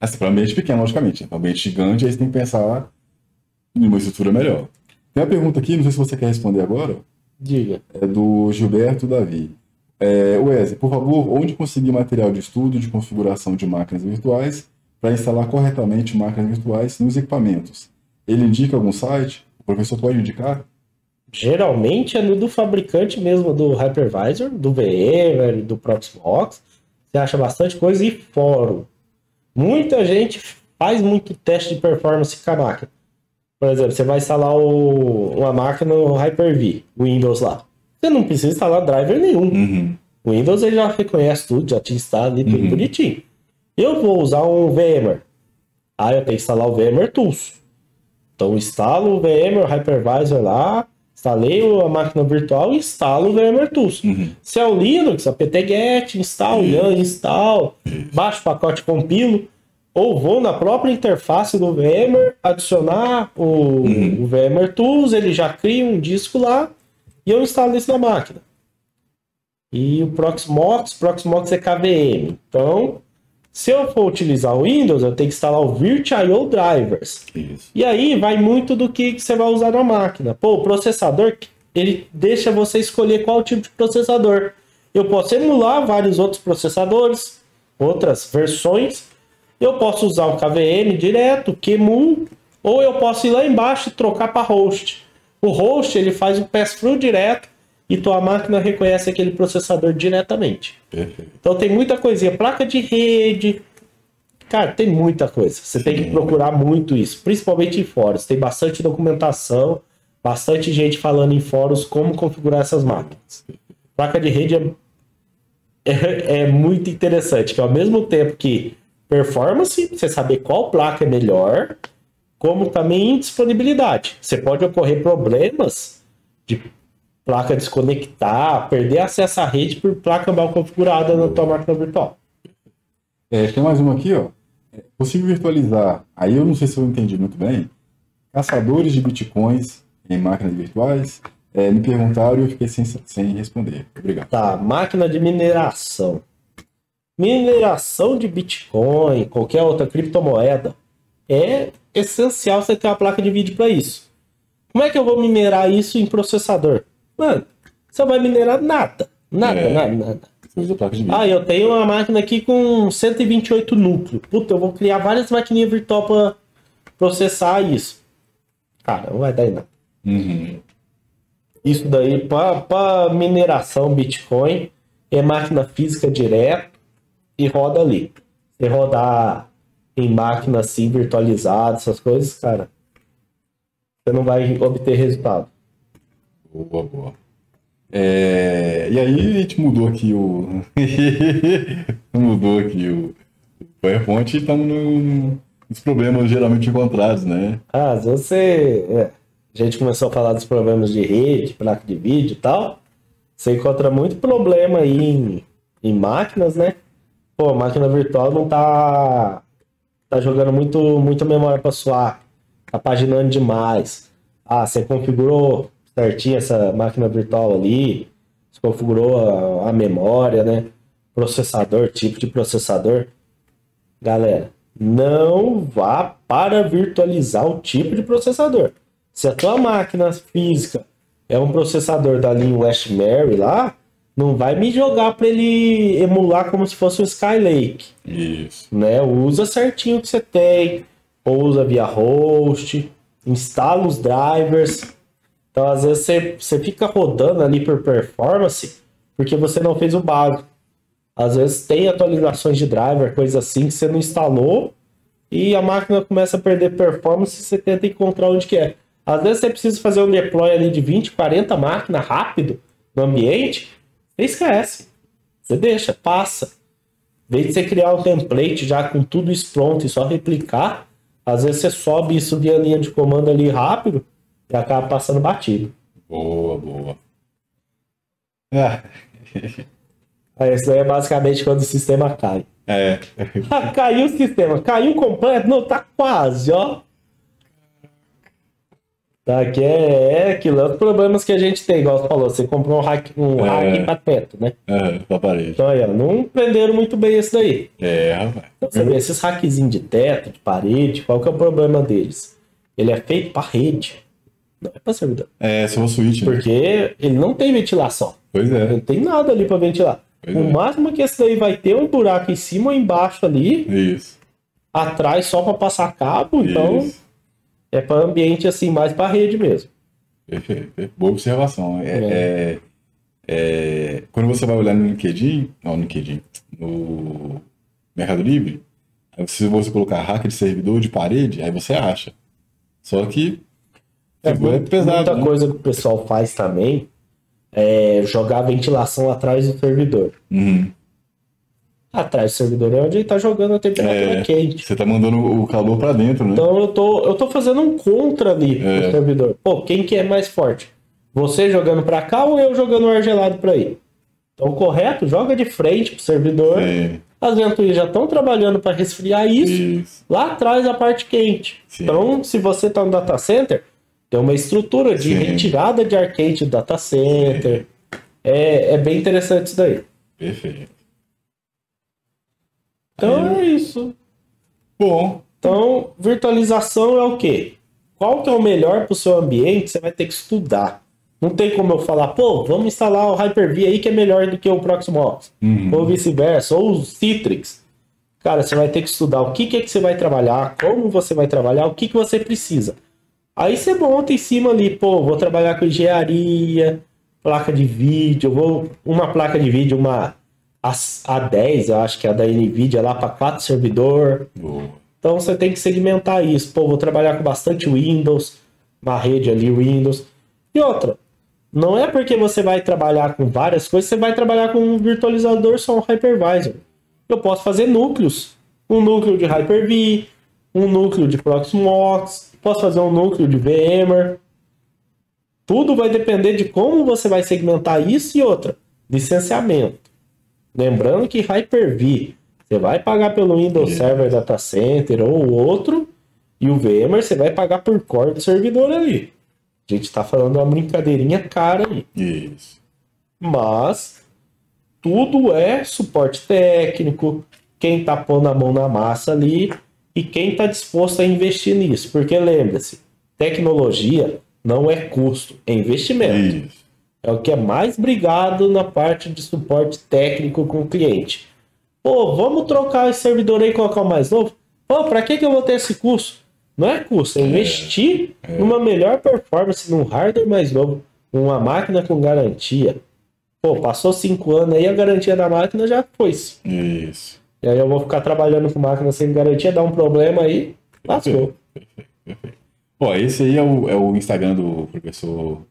S1: Assim, para ambiente pequeno, logicamente. Para ambiente gigante, aí você tem que pensar em uma estrutura melhor. Tem uma pergunta aqui, não sei se você quer responder agora,
S2: Diga.
S1: é do Gilberto Davi. É, Wesley, por favor, onde conseguir material de estudo de configuração de máquinas virtuais para instalar corretamente máquinas virtuais nos equipamentos? Ele indica algum site? O professor pode indicar?
S2: Geralmente é no do fabricante mesmo, do Hypervisor, do VMware, do Proxmox. Você acha bastante coisa e fórum. Muita gente faz muito teste de performance com a máquina. Por exemplo, você vai instalar o- uma máquina no Hyper-V, Windows lá. Você não precisa instalar driver nenhum.
S1: Uhum.
S2: O Windows ele já reconhece tudo, já te instala ali tudo
S1: Uhum.
S2: bonitinho. Eu vou usar um VMware. Ah, eu tenho que instalar o VMware Tools. Então instalo o VMware Hypervisor lá, instalei a máquina virtual e instalo o VMware Tools.
S1: Uhum.
S2: Se é o Linux, apt-get, install, yan, install, baixo o pacote compilo, ou vou na própria interface do VMware adicionar o, o VMware Tools, ele já cria um disco lá e eu instalo isso na máquina. E o Proxmox, Proxmox é KVM. Então, se eu for utilizar o Windows, eu tenho que instalar o VirtIO Drivers.
S1: Isso.
S2: E aí vai muito do que que você vai usar na máquina. Pô, o processador, ele deixa você escolher qual tipo de processador. Eu posso emular vários outros processadores, outras versões. Eu posso usar o KVM direto, QEMU, ou eu posso ir lá embaixo e trocar para host. O host, ele faz o pass-through direto e tua máquina reconhece aquele processador diretamente.
S1: Perfeito.
S2: Então tem muita coisinha, placa de rede. Cara, tem muita coisa. Você tem que
S1: Sim.
S2: procurar muito isso, principalmente em fóruns. Tem bastante documentação, bastante gente falando em fóruns como configurar essas máquinas. Placa de rede é, é, é muito interessante, que ao mesmo tempo que performance, você saber qual placa é melhor, como também disponibilidade. Você pode ocorrer problemas de placa desconectar, perder acesso à rede por placa mal configurada na tua máquina virtual.
S1: É, tem mais uma aqui, ó. É possível virtualizar, aí eu não sei se eu entendi muito bem, caçadores de bitcoins em máquinas virtuais. É, me perguntaram e eu fiquei sem, sem responder. Obrigado.
S2: Tá, máquina de mineração. Mineração de Bitcoin, qualquer outra criptomoeda, é essencial você ter uma placa de vídeo para isso. Como é que eu vou minerar isso em processador? Mano, você vai minerar nada. Nada,
S1: É.
S2: nada, nada. Ah, eu tenho uma máquina aqui com 128 núcleos. Puta, eu vou criar várias maquininhas virtual para processar isso. Cara, não vai dar em nada.
S1: Uhum.
S2: Isso daí para mineração Bitcoin é máquina física direto e roda ali. Se rodar em máquina assim virtualizada, essas coisas, cara, você não vai obter resultado.
S1: Boa, boa. É, e aí a gente mudou aqui o. mudou aqui o PowerPoint e estamos no- nos problemas geralmente encontrados, né?
S2: Ah, você. é, a gente começou a falar dos problemas de rede, placa de vídeo e tal. Você encontra muito problema aí em, em máquinas, né? Pô, a máquina virtual não tá. tá jogando muito, muita memória para suar. Tá paginando demais. Ah, você configurou certinho essa máquina virtual ali. Você configurou a, a memória, né? Processador, tipo de processador. Galera, não vá para virtualizar o tipo de processador. Se a tua máquina física é um processador da linha Westmary lá, não vai me jogar para ele emular como se fosse um Skylake.
S1: Isso.
S2: Né? Usa certinho o que você tem, usa via host, instala os drivers. Então, às vezes, você, você fica rodando ali por performance porque você não fez o básico. Às vezes tem atualizações de driver, coisa assim, que você não instalou e a máquina começa a perder performance e você tenta encontrar onde que é. Às vezes você precisa fazer um deploy ali de 20, 40 máquinas rápido no ambiente, você esquece. Você deixa, passa. Em vez de você criar um template já com tudo isso pronto e só replicar, às vezes você sobe isso via linha de comando ali rápido e acaba passando batido.
S1: Boa, boa. É.
S2: Aí, isso daí é basicamente quando o sistema cai.
S1: É.
S2: Ah, caiu o sistema. Caiu completo? Não, tá quase, ó. Tá, que é, é aquilo, é os problemas que a gente tem, igual você falou, você comprou um hack, um
S1: É.
S2: hack pra teto, né?
S1: É, pra parede.
S2: Então aí, ó, não prenderam muito bem esse daí.
S1: É, rapaz.
S2: Então, você vê, esses hackzinhos de teto, de parede, qual que é o problema deles? Ele é feito pra rede, não é pra servidor.
S1: É, for switch, né?
S2: Porque ele não tem ventilação,
S1: Pois é.
S2: não tem nada ali pra ventilar.
S1: Pois
S2: o
S1: é.
S2: máximo que esse daí vai ter é um buraco em cima ou embaixo ali,
S1: Isso.
S2: atrás só pra passar cabo, então
S1: Isso.
S2: é pra ambiente assim, mais pra rede mesmo.
S1: Perfeito. Boa observação. É, é- é- quando você vai olhar no LinkedIn, não, no LinkedIn, no Mercado Livre, se você colocar hack de servidor de parede, aí você acha. Só que
S2: É,
S1: tipo, é
S2: muito-
S1: pesado.
S2: Muita
S1: né?
S2: coisa que o pessoal faz também é jogar a ventilação atrás do servidor.
S1: Uhum.
S2: Atrás do servidor é onde ele tá jogando a temperatura
S1: É.
S2: quente.
S1: Você tá mandando o calor pra dentro, né?
S2: Então eu tô, eu tô fazendo um contra ali
S1: É.
S2: pro servidor. Pô, quem que é mais forte? Você jogando pra cá ou eu jogando o ar gelado pra aí? Então, correto, joga de frente pro servidor.
S1: É,
S2: As ventoinhas já estão trabalhando para resfriar isso.
S1: isso.
S2: Lá atrás a parte quente.
S1: Sim.
S2: Então, se você tá no data center, tem uma estrutura de
S1: Sim.
S2: retirada de ar quente do data center. É, é bem interessante isso daí.
S1: Perfeito.
S2: Então é isso.
S1: Bom,
S2: Então, virtualização é o quê? Qual que é o melhor para o seu ambiente? Você vai ter que estudar. Não tem como eu falar, pô, vamos instalar o Hyper-V aí que é melhor do que o Proxmox.
S1: Uhum.
S2: Ou vice-versa, ou o Citrix. Cara, você vai ter que estudar o que, que é que você vai trabalhar, como você vai trabalhar, o que, que você precisa. Aí você monta em cima ali, pô, vou trabalhar com engenharia, placa de vídeo, vou uma placa de vídeo, uma A- A10, eu acho que é a da Nvidia lá para quatro servidor.
S1: boa.
S2: Então você tem que segmentar isso. Pô, vou trabalhar com bastante Windows, uma rede ali Windows. E outra, não é porque você vai trabalhar com várias coisas, você vai trabalhar com um virtualizador só um hypervisor. Eu posso fazer núcleos. Um núcleo de Hyper-V, um núcleo de Proxmox, posso fazer um núcleo de VMware. Tudo vai depender de como você vai segmentar isso e outra. Licenciamento. Lembrando que Hyper-V você vai pagar pelo Windows. Server Data Center ou outro, e o VMware você vai pagar por core do servidor ali. A gente está falando uma brincadeirinha cara aí.
S1: Isso.
S2: Mas tudo é suporte técnico, quem tá pondo a mão na massa ali e quem está disposto a investir nisso. Porque lembre-se, tecnologia não é custo, é investimento.
S1: Isso.
S2: É o que é mais brigado na parte de suporte técnico com o cliente. Pô, vamos trocar esse servidor aí e colocar o mais novo? Pô, para que, que eu vou ter esse custo? Não é custo, é investir numa melhor performance, num hardware mais novo, numa máquina com garantia. Pô, passou cinco anos aí, a garantia da máquina já foi.
S1: Isso.
S2: E aí eu vou ficar trabalhando com máquina sem garantia, dá um problema aí, lascou.
S1: Ó, esse aí é o, é o Instagram do professor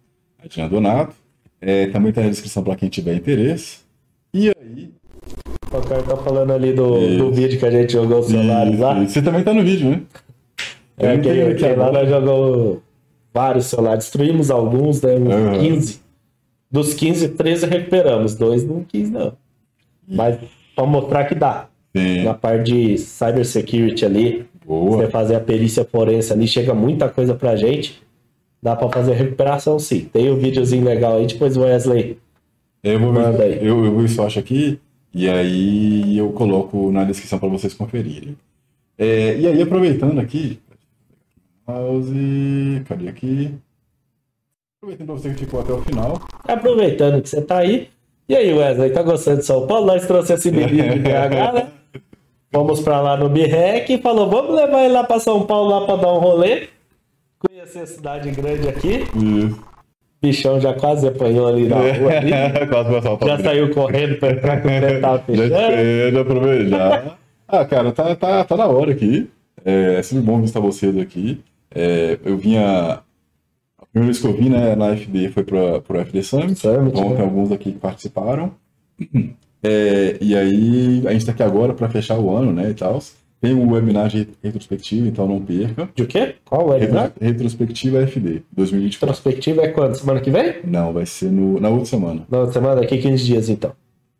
S1: Adriano Donato. É, também tá na descrição para quem tiver interesse. E aí.
S2: O cara tá falando ali do,
S1: Isso.
S2: do vídeo que a gente jogou os celulares lá.
S1: Você também tá no vídeo, né? Eu
S2: É, que,
S1: aqui
S2: que lá nós jogamos vários celulares, destruímos alguns, né? Uns
S1: Uhum.
S2: 15. Dos 15, 13 recuperamos, dois não quis, não. Mas pra mostrar que dá.
S1: Sim.
S2: Na parte de cybersecurity ali,
S1: Boa.
S2: você fazer a perícia forense ali, chega muita coisa pra gente. Dá pra fazer recuperação sim. Tem um videozinho legal aí, depois o Wesley.
S1: Eu vou
S2: Manda
S1: ver,
S2: aí.
S1: eu, eu acho aqui e aí eu coloco na descrição para vocês conferirem. É, e aí, aproveitando aqui, mouse, cadê aqui? Aproveitando você que ficou até o final.
S2: Aproveitando que você tá aí. E aí, Wesley, tá gostando de São Paulo? Nós trouxemos esse menino de BH, né? Fomos pra lá no BREC e falou: vamos levar ele lá pra São Paulo lá pra dar um rolê. Conhecer a cidade grande aqui.
S1: Isso.
S2: Bichão já quase apanhou ali na rua. Ali. Já saiu correndo pra entrar que o trem tava
S1: Já
S2: fechando.
S1: aproveitar. Ah, cara, tá, tá, tá na hora aqui. É, é sempre bom visitar vocês aqui. É, eu vinha. A primeira vez que eu vim né, na FD foi para o FD Summit.
S2: Summit,
S1: Então,
S2: né?
S1: tem alguns aqui que participaram. É, e aí, a gente tá aqui agora para fechar o ano, né, e tal. Tem o webinar de retrospectiva, então não perca.
S2: De o quê? Qual Né?
S1: Retrospectiva FD 2024.
S2: Retrospectiva é quando? Semana que vem?
S1: Não, vai ser no, na outra semana.
S2: Não, semana daqui 15 dias então.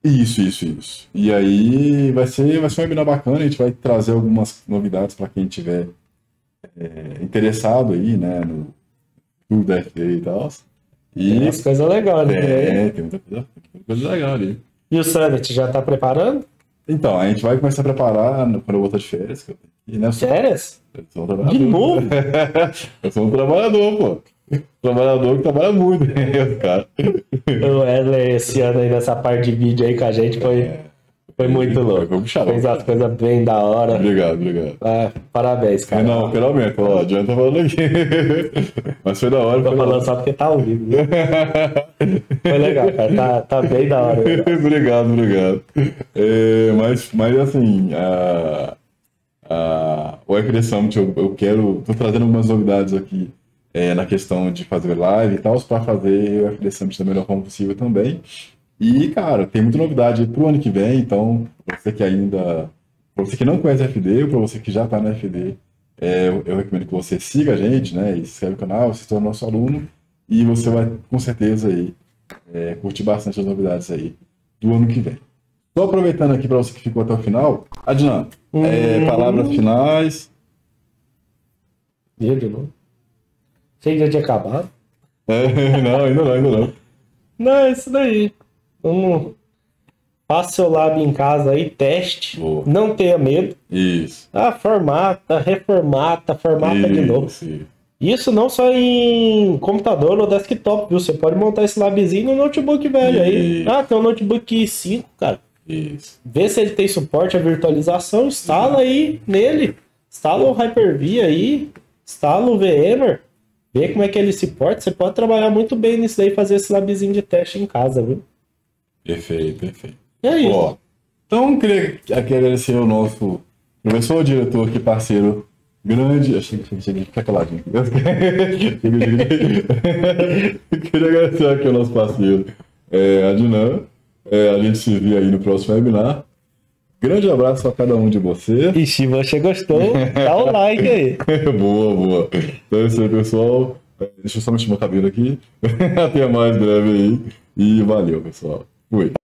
S1: Isso, isso, isso. E aí vai ser, vai ser um webinar bacana, a gente vai trazer algumas novidades para quem tiver é, interessado aí, né, no tudo da FD e tal.
S2: Tem
S1: E
S2: umas coisas legais, né?
S1: é, tem muita coisa, tem muita coisa legal ali.
S2: E o Summit já tá preparando?
S1: Então, a gente vai começar a preparar no- quando eu voltar de férias. ir, né?
S2: Férias?
S1: eu sou um trabalhador.
S2: De novo?
S1: eu sou um trabalhador, pô. Trabalhador que trabalha muito, né, cara?
S2: O Wesley esse ano aí nessa parte de vídeo aí com a gente foi, foi muito louco.
S1: Foi puxado.
S2: Fez as coisas bem da hora.
S1: Obrigado, obrigado.
S2: Ah, parabéns, cara.
S1: Não, finalmente, ó, adianta falando aqui. Mas foi da hora,
S2: Tô falando só porque tá ao vivo. né? Foi legal, cara. Tá, tá bem da hora.
S1: obrigado, obrigado. É, mas, mas assim, a, a, o FD Summit, eu, eu quero. Tô trazendo algumas novidades aqui é, na questão de fazer live e tal, para fazer o FD Summit da melhor forma possível também. E, cara, tem muita novidade pro ano que vem, então, pra você que ainda. Pra você que não conhece FD ou pra você que já tá no FD, é, eu, eu recomendo que você siga a gente, né? E se inscreve no canal, se torne nosso aluno, e você vai, com certeza, aí, é, curtir bastante as novidades aí do ano que vem. Só aproveitando aqui para você que ficou até o final, Adnan, é,
S2: Hum.
S1: palavras finais.
S2: Dia de novo. Que já tinha acabado.
S1: É, não, ainda não, ainda não.
S2: Não, é isso daí. Vamos. Faça seu lab em casa aí, teste.
S1: Boa.
S2: Não tenha medo.
S1: Isso.
S2: Ah, formata, reformata, formata de novo.
S1: Isso, isso.
S2: Isso não só em computador ou desktop, viu? Você pode montar esse labzinho no notebook velho aí.
S1: Isso.
S2: Ah, tem um notebook 5, cara.
S1: Isso.
S2: Vê se ele tem suporte à virtualização, instala aí nele. Instala o Hyper-V aí, instala o VMware, vê como é que ele se porta. Você pode trabalhar muito bem nisso daí, fazer esse labzinho de teste em casa, viu?
S1: Perfeito, perfeito.
S2: É isso.
S1: Ó, então, queria aqui agradecer ao nosso professor, diretor aqui, parceiro grande. Achei que cheguei fica caladinho. queria agradecer aqui ao nosso parceiro, é, Adnan. É, a gente se vê aí no próximo webinar. Grande abraço a cada um de vocês.
S2: Ixi, você gostou? Dá o like aí.
S1: boa, boa. Então é isso aí, pessoal. É, Deixa eu só mexer meu cabelo aqui. Até mais breve aí. E valeu, pessoal. Fui.